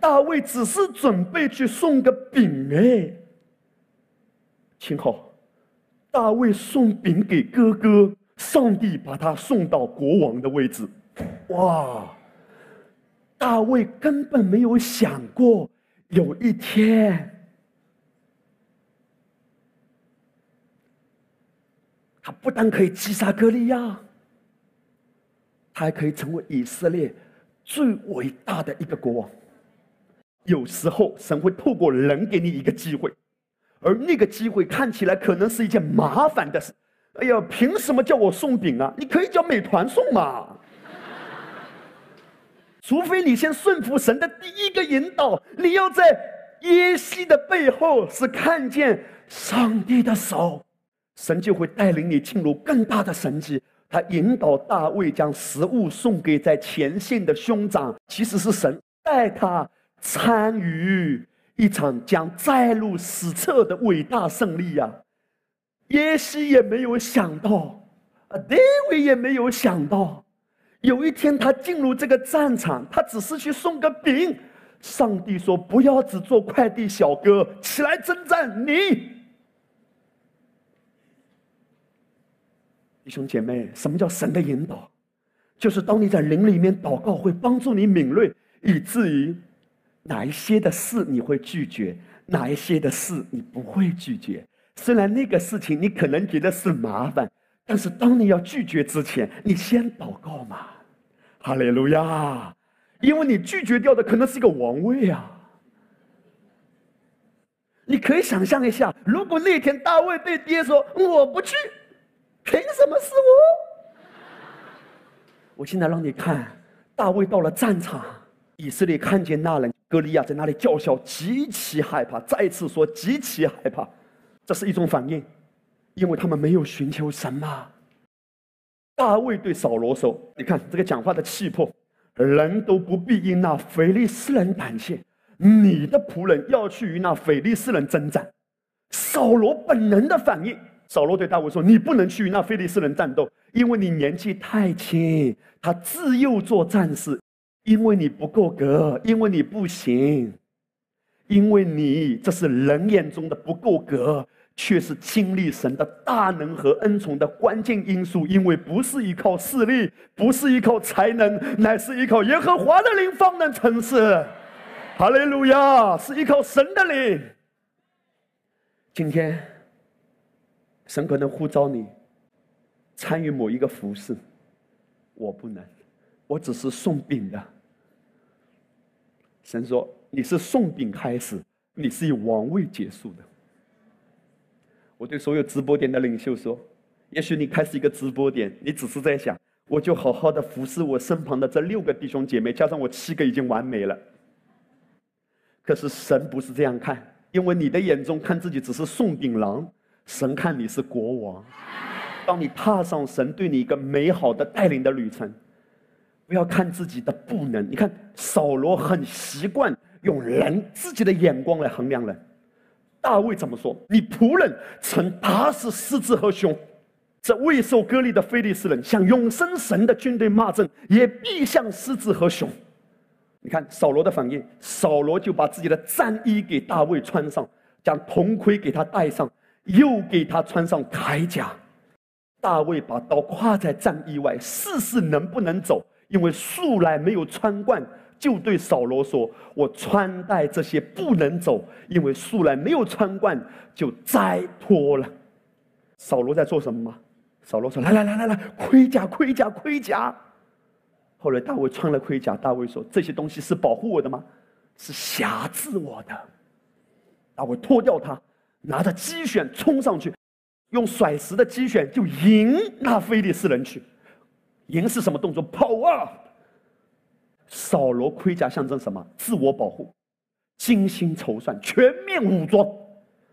大卫只是准备去送个饼哎，听好。大卫送饼给哥哥，上帝把他送到国王的位置。哇！大卫根本没有想过，有一天他不但可以击杀歌利亚，他还可以成为以色列最伟大的一个国王。有时候神会透过人给你一个机会，而那个机会看起来可能是一件麻烦的事。哎呀，凭什么叫我送饼啊？你可以叫美团送嘛。除非你先顺服神的第一个引导，你要在耶西的背后是看见上帝的手，神就会带领你进入更大的神迹。他引导大卫将食物送给在前线的兄长，其实是神带他。参与一场将载入史册的伟大胜利呀！耶西也没有想到，啊，大卫也没有想到，有一天他进入这个战场，他只是去送个饼。上帝说：“不要只做快递小哥，起来征战！”你弟兄姐妹，什么叫神的引导？就是当你在灵里面祷告，会帮助你敏锐，以至于。哪一些的事你会拒绝？哪一些的事你不会拒绝？虽然那个事情你可能觉得是麻烦，但是当你要拒绝之前，你先祷告嘛，哈利路亚！因为你拒绝掉的可能是一个王位啊。你可以想象一下，如果那天大卫对爹说：“我不去，凭什么是我？”我现在让你看，大卫到了战场，以色列看见那人。歌利亚在那里叫嚣，极其害怕。再次说，极其害怕，这是一种反应，因为他们没有寻求神嘛。大卫对扫罗说：“你看这个讲话的气魄，人都不必因那腓利斯人胆怯。你的仆人要去与那腓利斯人征战。”扫罗本能的反应，扫罗对大卫说：“你不能去与那非利斯人战斗，因为你年纪太轻，他自幼做战士。”因为你不够格，因为你不行，因为你这是人眼中的不够格，却是经历神的大能和恩宠的关键因素。因为不是依靠势力，不是依靠才能，乃是依靠耶和华的灵方能成事。哈利路亚，是依靠神的灵。今天，神可能呼召你参与某一个服饰，我不能，我只是送饼的。神说：“你是送饼开始，你是以王位结束的。”我对所有直播点的领袖说：“也许你开始一个直播点，你只是在想，我就好好的服侍我身旁的这六个弟兄姐妹，加上我七个已经完美了。可是神不是这样看，因为你的眼中看自己只是送饼郎，神看你是国王。当你踏上神对你一个美好的带领的旅程。”不要看自己的不能，你看扫罗很习惯用人自己的眼光来衡量人。大卫怎么说？你仆人曾打死狮子和熊，这未受割礼的非利士人向永生神的军队骂阵，也必向狮子和熊。你看扫罗的反应，扫罗就把自己的战衣给大卫穿上，将铜盔给他戴上，又给他穿上铠甲。大卫把刀挎在战衣外，试试能不能走。因为素来没有穿惯，就对扫罗说：“我穿戴这些不能走，因为素来没有穿惯，就摘脱了。”扫罗在做什么吗？扫罗说：“来来来来来，盔甲盔甲盔甲。”后来大卫穿了盔甲，大卫说：“这些东西是保护我的吗？是辖制我的。”大卫脱掉它，拿着机旋冲上去，用甩石的机旋就迎那非利士人去。迎是什么动作？跑啊！扫罗盔甲象征什么？自我保护，精心筹算，全面武装。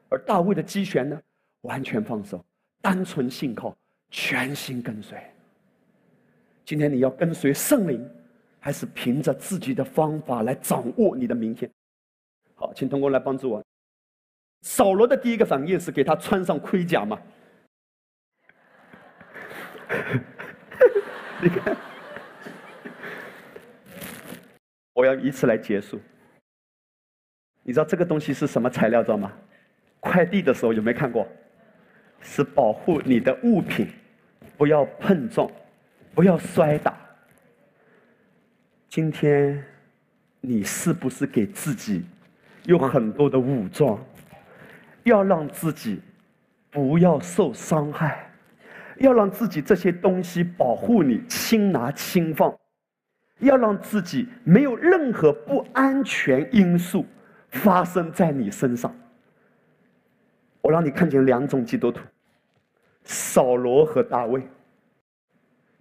而大卫的机旋呢？完全放手，单纯信靠，全心跟随。今天你要跟随圣灵，还是凭着自己的方法来掌握你的明天？好，请通工来帮助我。扫罗的第一个反应是给他穿上盔甲嘛？你看，我要以此来结束。你知道这个东西是什么材料，知道吗？快递的时候有没有看过？是保护你的物品不要碰撞，不要摔打。今天你是不是给自己有很多的武装，要让自己不要受伤害？要让自己这些东西保护你，轻拿轻放，要让自己没有任何不安全因素发生在你身上。我让你看见两种基督徒：扫罗和大卫。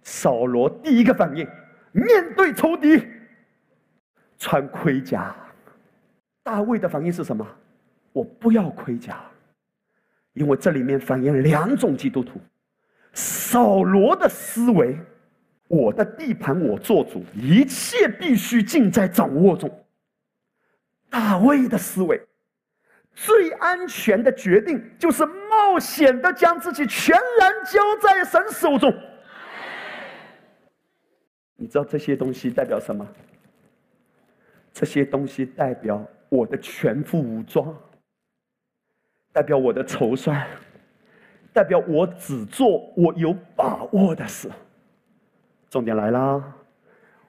扫罗第一个反应，面对仇敌，穿盔甲；大卫的反应是什么？我不要盔甲，因为这里面反映两种基督徒。扫罗的思维，我的地盘我做主，一切必须尽在掌握中。大卫的思维，最安全的决定就是冒险的将自己全然交在神手中。你知道这些东西代表什么？这些东西代表我的全副武装，代表我的筹算。代表我只做我有把握的事。重点来啦，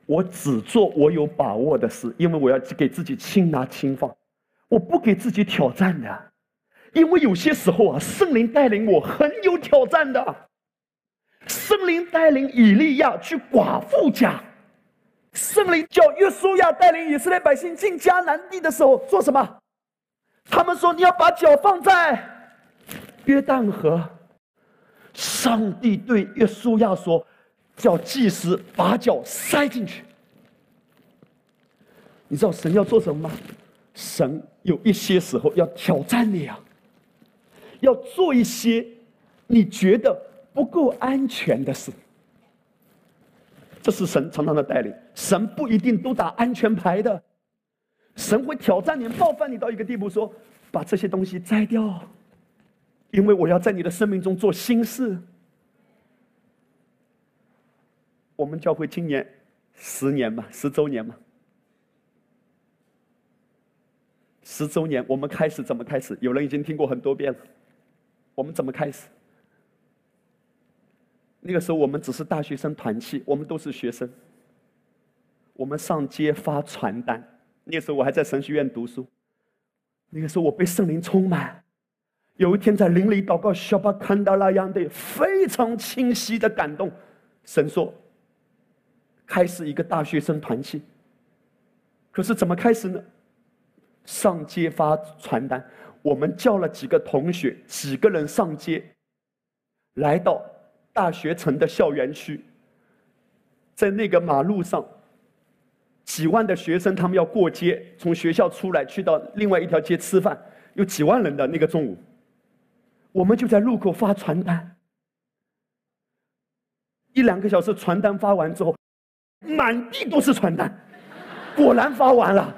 我只做我有把握的事，因为我要给自己轻拿轻放，我不给自己挑战的，因为有些时候啊，圣灵带领我很有挑战的。圣灵带领以利亚去寡妇家，圣灵叫约书亚带领以色列百姓进迦南地的时候做什么？他们说你要把脚放在约旦河。上帝对约书亚说：“叫祭司把脚塞进去。”你知道神要做什么吗？神有一些时候要挑战你啊，要做一些你觉得不够安全的事。这是神常常的带领。神不一定都打安全牌的，神会挑战你、冒犯你到一个地步，说：“把这些东西摘掉。”因为我要在你的生命中做新事。我们教会今年十年嘛，十周年嘛，十周年，我们开始怎么开始？有人已经听过很多遍了。我们怎么开始？那个时候我们只是大学生团契，我们都是学生。我们上街发传单。那时候我还在神学院读书。那个时候我被圣灵充满。有一天在林里祷告，小巴看到那样的非常清晰的感动。神说：“开始一个大学生团契。”可是怎么开始呢？上街发传单，我们叫了几个同学，几个人上街，来到大学城的校园区，在那个马路上，几万的学生他们要过街，从学校出来去到另外一条街吃饭，有几万人的那个中午。我们就在路口发传单，一两个小时传单发完之后，满地都是传单，果然发完了。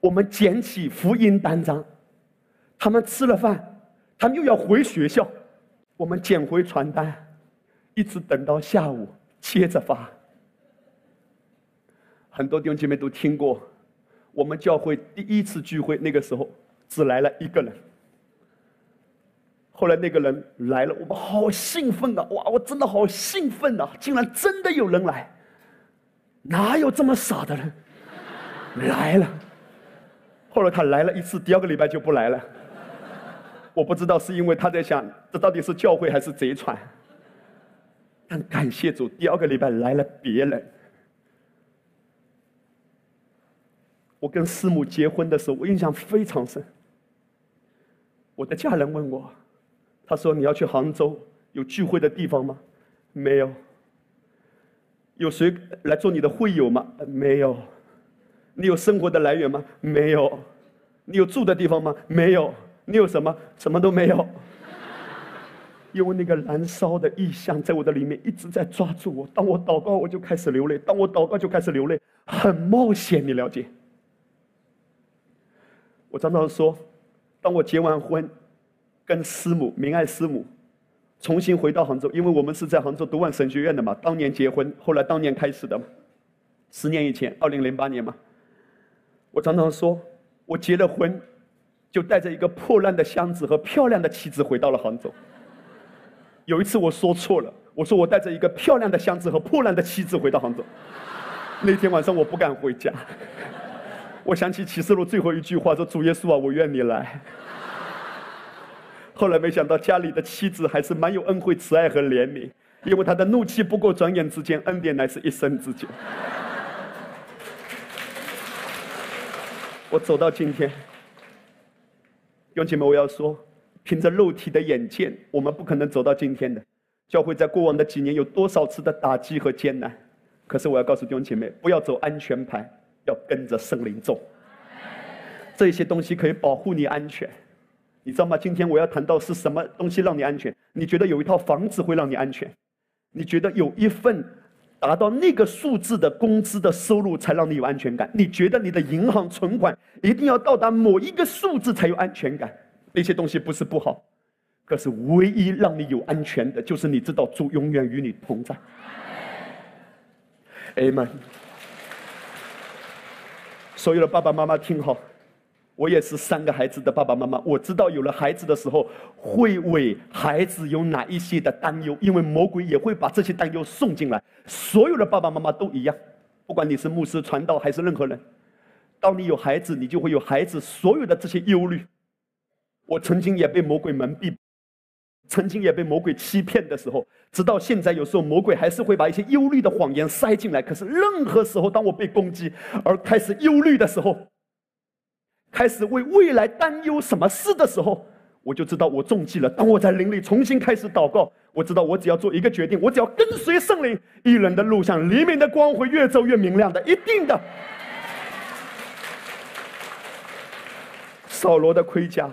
我们捡起福音单张，他们吃了饭，他们又要回学校，我们捡回传单，一直等到下午，接着发。很多弟兄姐妹都听过，我们教会第一次聚会那个时候只来了一个人。后来那个人来了，我们好兴奋啊！哇，我真的好兴奋啊！竟然真的有人来，哪有这么傻的人？来了。后来他来了一次，第二个礼拜就不来了。我不知道是因为他在想，这到底是教会还是贼船。但感谢主，第二个礼拜来了别人。我跟师母结婚的时候，我印象非常深。我的家人问我。他说：“你要去杭州有聚会的地方吗？没有。有谁来做你的会友吗？没有。你有生活的来源吗？没有。你有住的地方吗？没有。你有什么？什么都没有。因为那个燃烧的意象在我的里面一直在抓住我。当我祷告，我就开始流泪；当我祷告，就开始流泪。很冒险，你了解？我常常说，当我结完婚。”跟师母明爱师母重新回到杭州，因为我们是在杭州读完神学院的嘛。当年结婚，后来当年开始的嘛，十年以前，二零零八年嘛。我常常说，我结了婚，就带着一个破烂的箱子和漂亮的妻子回到了杭州。有一次我说错了，我说我带着一个漂亮的箱子和破烂的妻子回到杭州。那天晚上我不敢回家，我想起启示录最后一句话说：“主耶稣啊，我愿你来。”后来没想到家里的妻子还是蛮有恩惠、慈爱和怜悯，因为他的怒气不过转眼之间，恩典乃是一生之久。我走到今天，弟兄姐妹，我要说，凭着肉体的眼见，我们不可能走到今天的。教会在过往的几年有多少次的打击和艰难？可是我要告诉弟兄姐妹，不要走安全牌，要跟着圣灵走。这些东西可以保护你安全，你知道吗？今天我要谈到是什么东西让你安全？你觉得有一套房子会让你安全？你觉得有一份达到那个数字的工资的收入才让你有安全感？你觉得你的银行存款一定要到达某一个数字才有安全感？那些东西不是不好，可是唯一让你有安全的，就是你知道主永远与你同在。Amen。所有的爸爸妈妈听好。我也是三个孩子的爸爸妈妈，我知道有了孩子的时候，会为孩子有哪一些的担忧，因为魔鬼也会把这些担忧送进来。所有的爸爸妈妈都一样，不管你是牧师、传道还是任何人，当你有孩子，你就会有孩子所有的这些忧虑。我曾经也被魔鬼蒙蔽，曾经也被魔鬼欺骗的时候，直到现在，有时候魔鬼还是会把一些忧虑的谎言塞进来。可是任何时候，当我被攻击而开始忧虑的时候，开始为未来担忧什么事的时候，我就知道我中计了。当我在灵里重新开始祷告，我知道我只要做一个决定，我只要跟随圣灵，一人的路上黎明的光会越走越明亮的，一定的。扫罗的盔甲，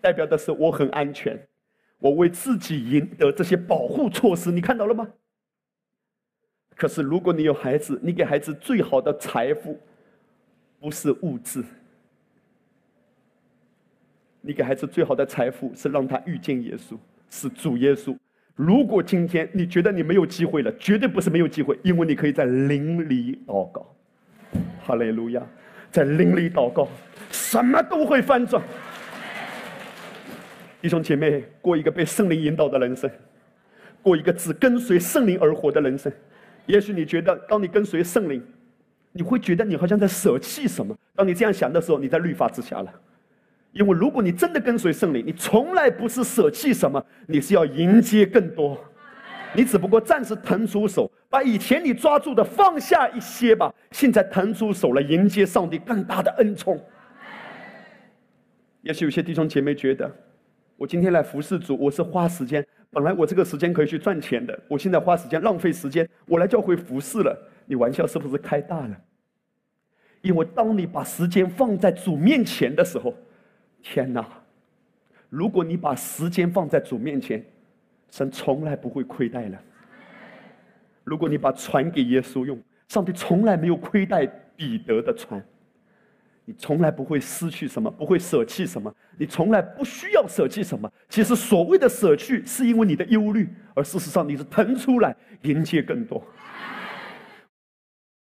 代表的是我很安全，我为自己赢得这些保护措施，你看到了吗？可是如果你有孩子，你给孩子最好的财富，不是物质。你给孩子最好的财富是让他遇见耶稣，是主耶稣。如果今天你觉得你没有机会了，绝对不是没有机会，因为你可以在灵里祷告。哈利路亚，在灵里祷告，什么都会翻转。弟兄姐妹，过一个被圣灵引导的人生，过一个只跟随圣灵而活的人生。也许你觉得，当你跟随圣灵，你会觉得你好像在舍弃什么。当你这样想的时候，你在律法之下了。因为如果你真的跟随圣灵，你从来不是舍弃什么，你是要迎接更多。你只不过暂时腾出手，把以前你抓住的放下一些吧。现在腾出手了，迎接上帝更大的恩宠。也许有些弟兄姐妹觉得，我今天来服侍主，我是花时间。本来我这个时间可以去赚钱的，我现在花时间浪费时间，我来教会服侍了。你玩笑是不是开大了？因为当你把时间放在主面前的时候。天哪！如果你把时间放在主面前，神从来不会亏待了。如果你把船给耶稣用，上帝从来没有亏待彼得的船。你从来不会失去什么，不会舍弃什么，你从来不需要舍弃什么。其实所谓的舍去，是因为你的忧虑，而事实上你是腾出来迎接更多。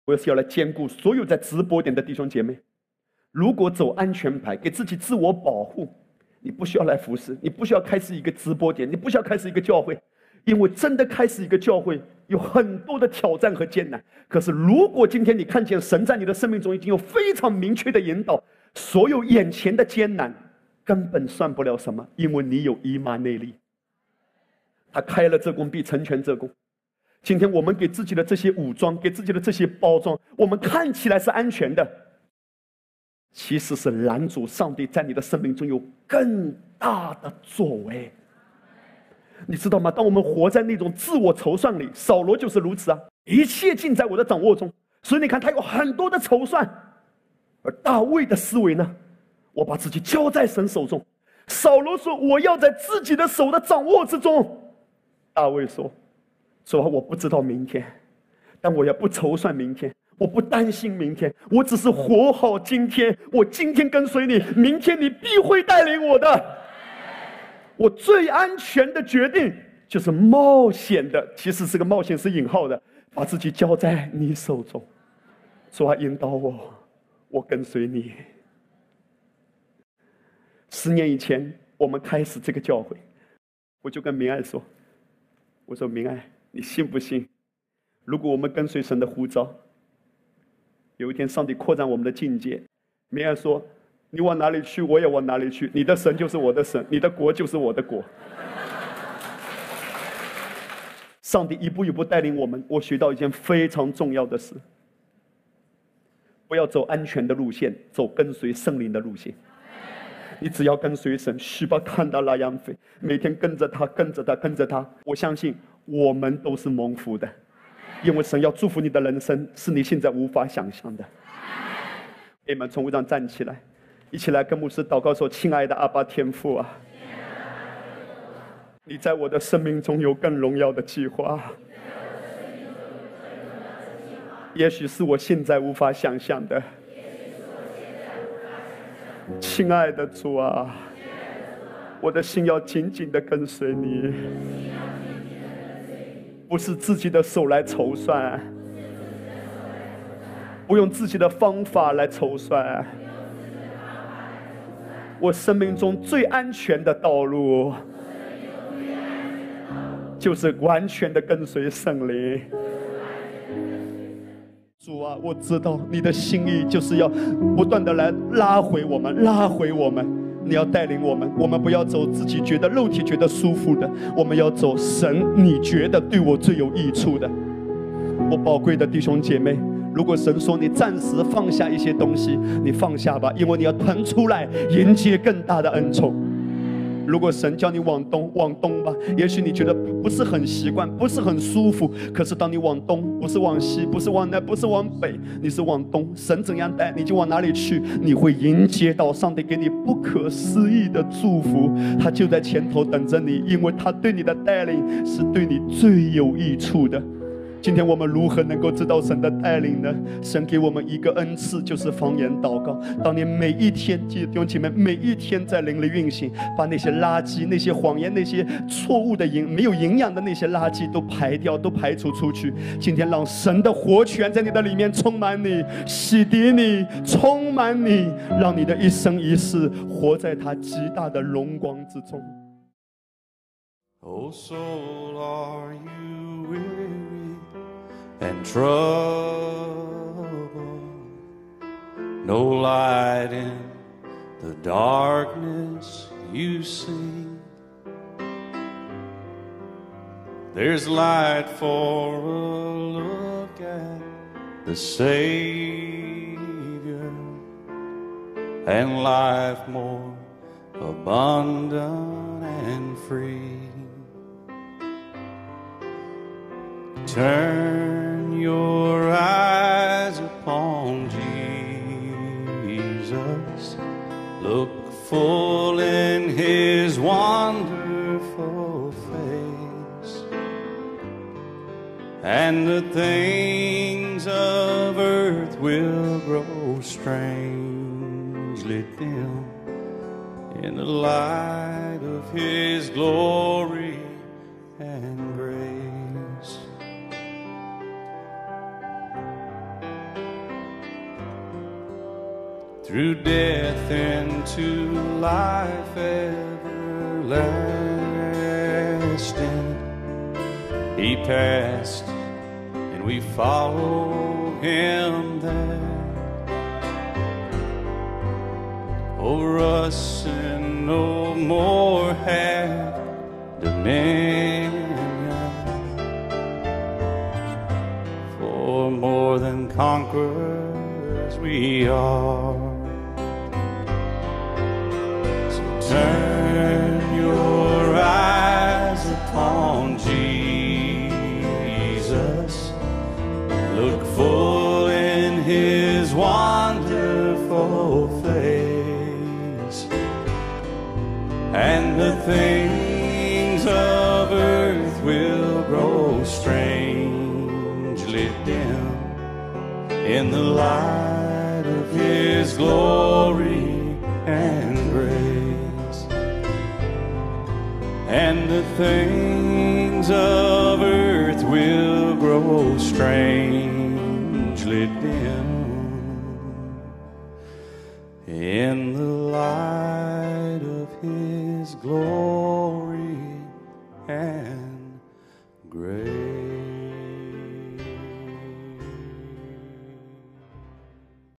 我是要来兼顾所有在直播点的弟兄姐妹。如果走安全牌，给自己自我保护，你不需要来服侍，你不需要开始一个直播点，你不需要开始一个教会，因为真的开始一个教会有很多的挑战和艰难。可是，如果今天你看见神在你的生命中已经有非常明确的引导，所有眼前的艰难根本算不了什么，因为你有伊玛内利，他开了这功必成全这功。今天我们给自己的这些武装，给自己的这些包装，我们看起来是安全的。其实是拦阻上帝在你的生命中有更大的作为，你知道吗？当我们活在那种自我筹算里，扫罗就是如此啊！一切尽在我的掌握中，所以你看他有很多的筹算。而大卫的思维呢？我把自己交在神手中。扫罗说：“我要在自己的手的掌握之中。”大卫说：“说我不知道明天，但我要不筹算明天。”我不担心明天，我只是活好今天。我今天跟随你，明天你必会带领我的。我最安全的决定就是冒险的，其实这个冒险是引号的，把自己交在你手中，说啊，引导我，我跟随你。十年以前，我们开始这个教会，我就跟明爱说：“我说明爱，你信不信？如果我们跟随神的呼召。”有一天，上帝扩展我们的境界。明爱说：“你往哪里去，我也往哪里去。你的神就是我的神，你的国就是我的国。上帝一步一步带领我们，我学到一件非常重要的事：不要走安全的路线，走跟随圣灵的路线。你只要跟随神，许巴看到那样飞，每天跟着他，跟着他，跟着他。我相信我们都是蒙福的，因为神要祝福你的人生，是你现在无法想象的。你们从位上站起来，一起来跟牧师祷告说：“亲爱的阿爸天父啊，你在我的生命中有更荣耀的计划，也许是我现在无法想象的。亲爱的主啊，我的心要紧紧的跟随你，不是自己的手来筹算。”不用自己的方法来筹算，我生命中最安全的道路，就是完全的跟随圣灵。主啊，我知道你的心意就是要不断的来拉回我们，拉回我们。你要带领我们，我们不要走自己觉得肉体觉得舒服的，我们要走神你觉得对我最有益处的。我宝贵的弟兄姐妹。如果神说你暂时放下一些东西，你放下吧，因为你要腾出来迎接更大的恩宠。如果神叫你往东，往东吧。也许你觉得不是很习惯，不是很舒服。可是当你往东，不是往西，不是往南，不是往北，你是往东。神怎样带你就往哪里去，你会迎接到上帝给你不可思议的祝福。他就在前头等着你，因为他对你的带领是对你最有益处的。今天我们如何能够知道神的带领呢？神给我们一个恩赐，就是方言祷告。当你每一天，弟兄姐妹，每一天在灵里运行，把那些垃圾、那些谎言、那些错误的营、没有营养的那些垃圾都排掉，都排除出去。今天让神的活泉在你的里面充满你，洗涤你，充满你，让你的一生一世活在他极大的荣光之中。Oh, so are you and trouble. No light in the darkness you see. There's light for a look at the Savior and life more abundant and free. Turn your eyes upon Jesus. Look full in his wonderful face. And the things of earth will grow strangely dim in the light of his glory through death into life everlasting. He passed, and we follow him there. Over us, and no more had dominion. For more than conquerors we are. Turn your eyes upon Jesus. Look full in his wonderful face. And the things of earth will grow strangely dim in the light of his glory and and the things of earth will grow strangely dim in the light of his glory.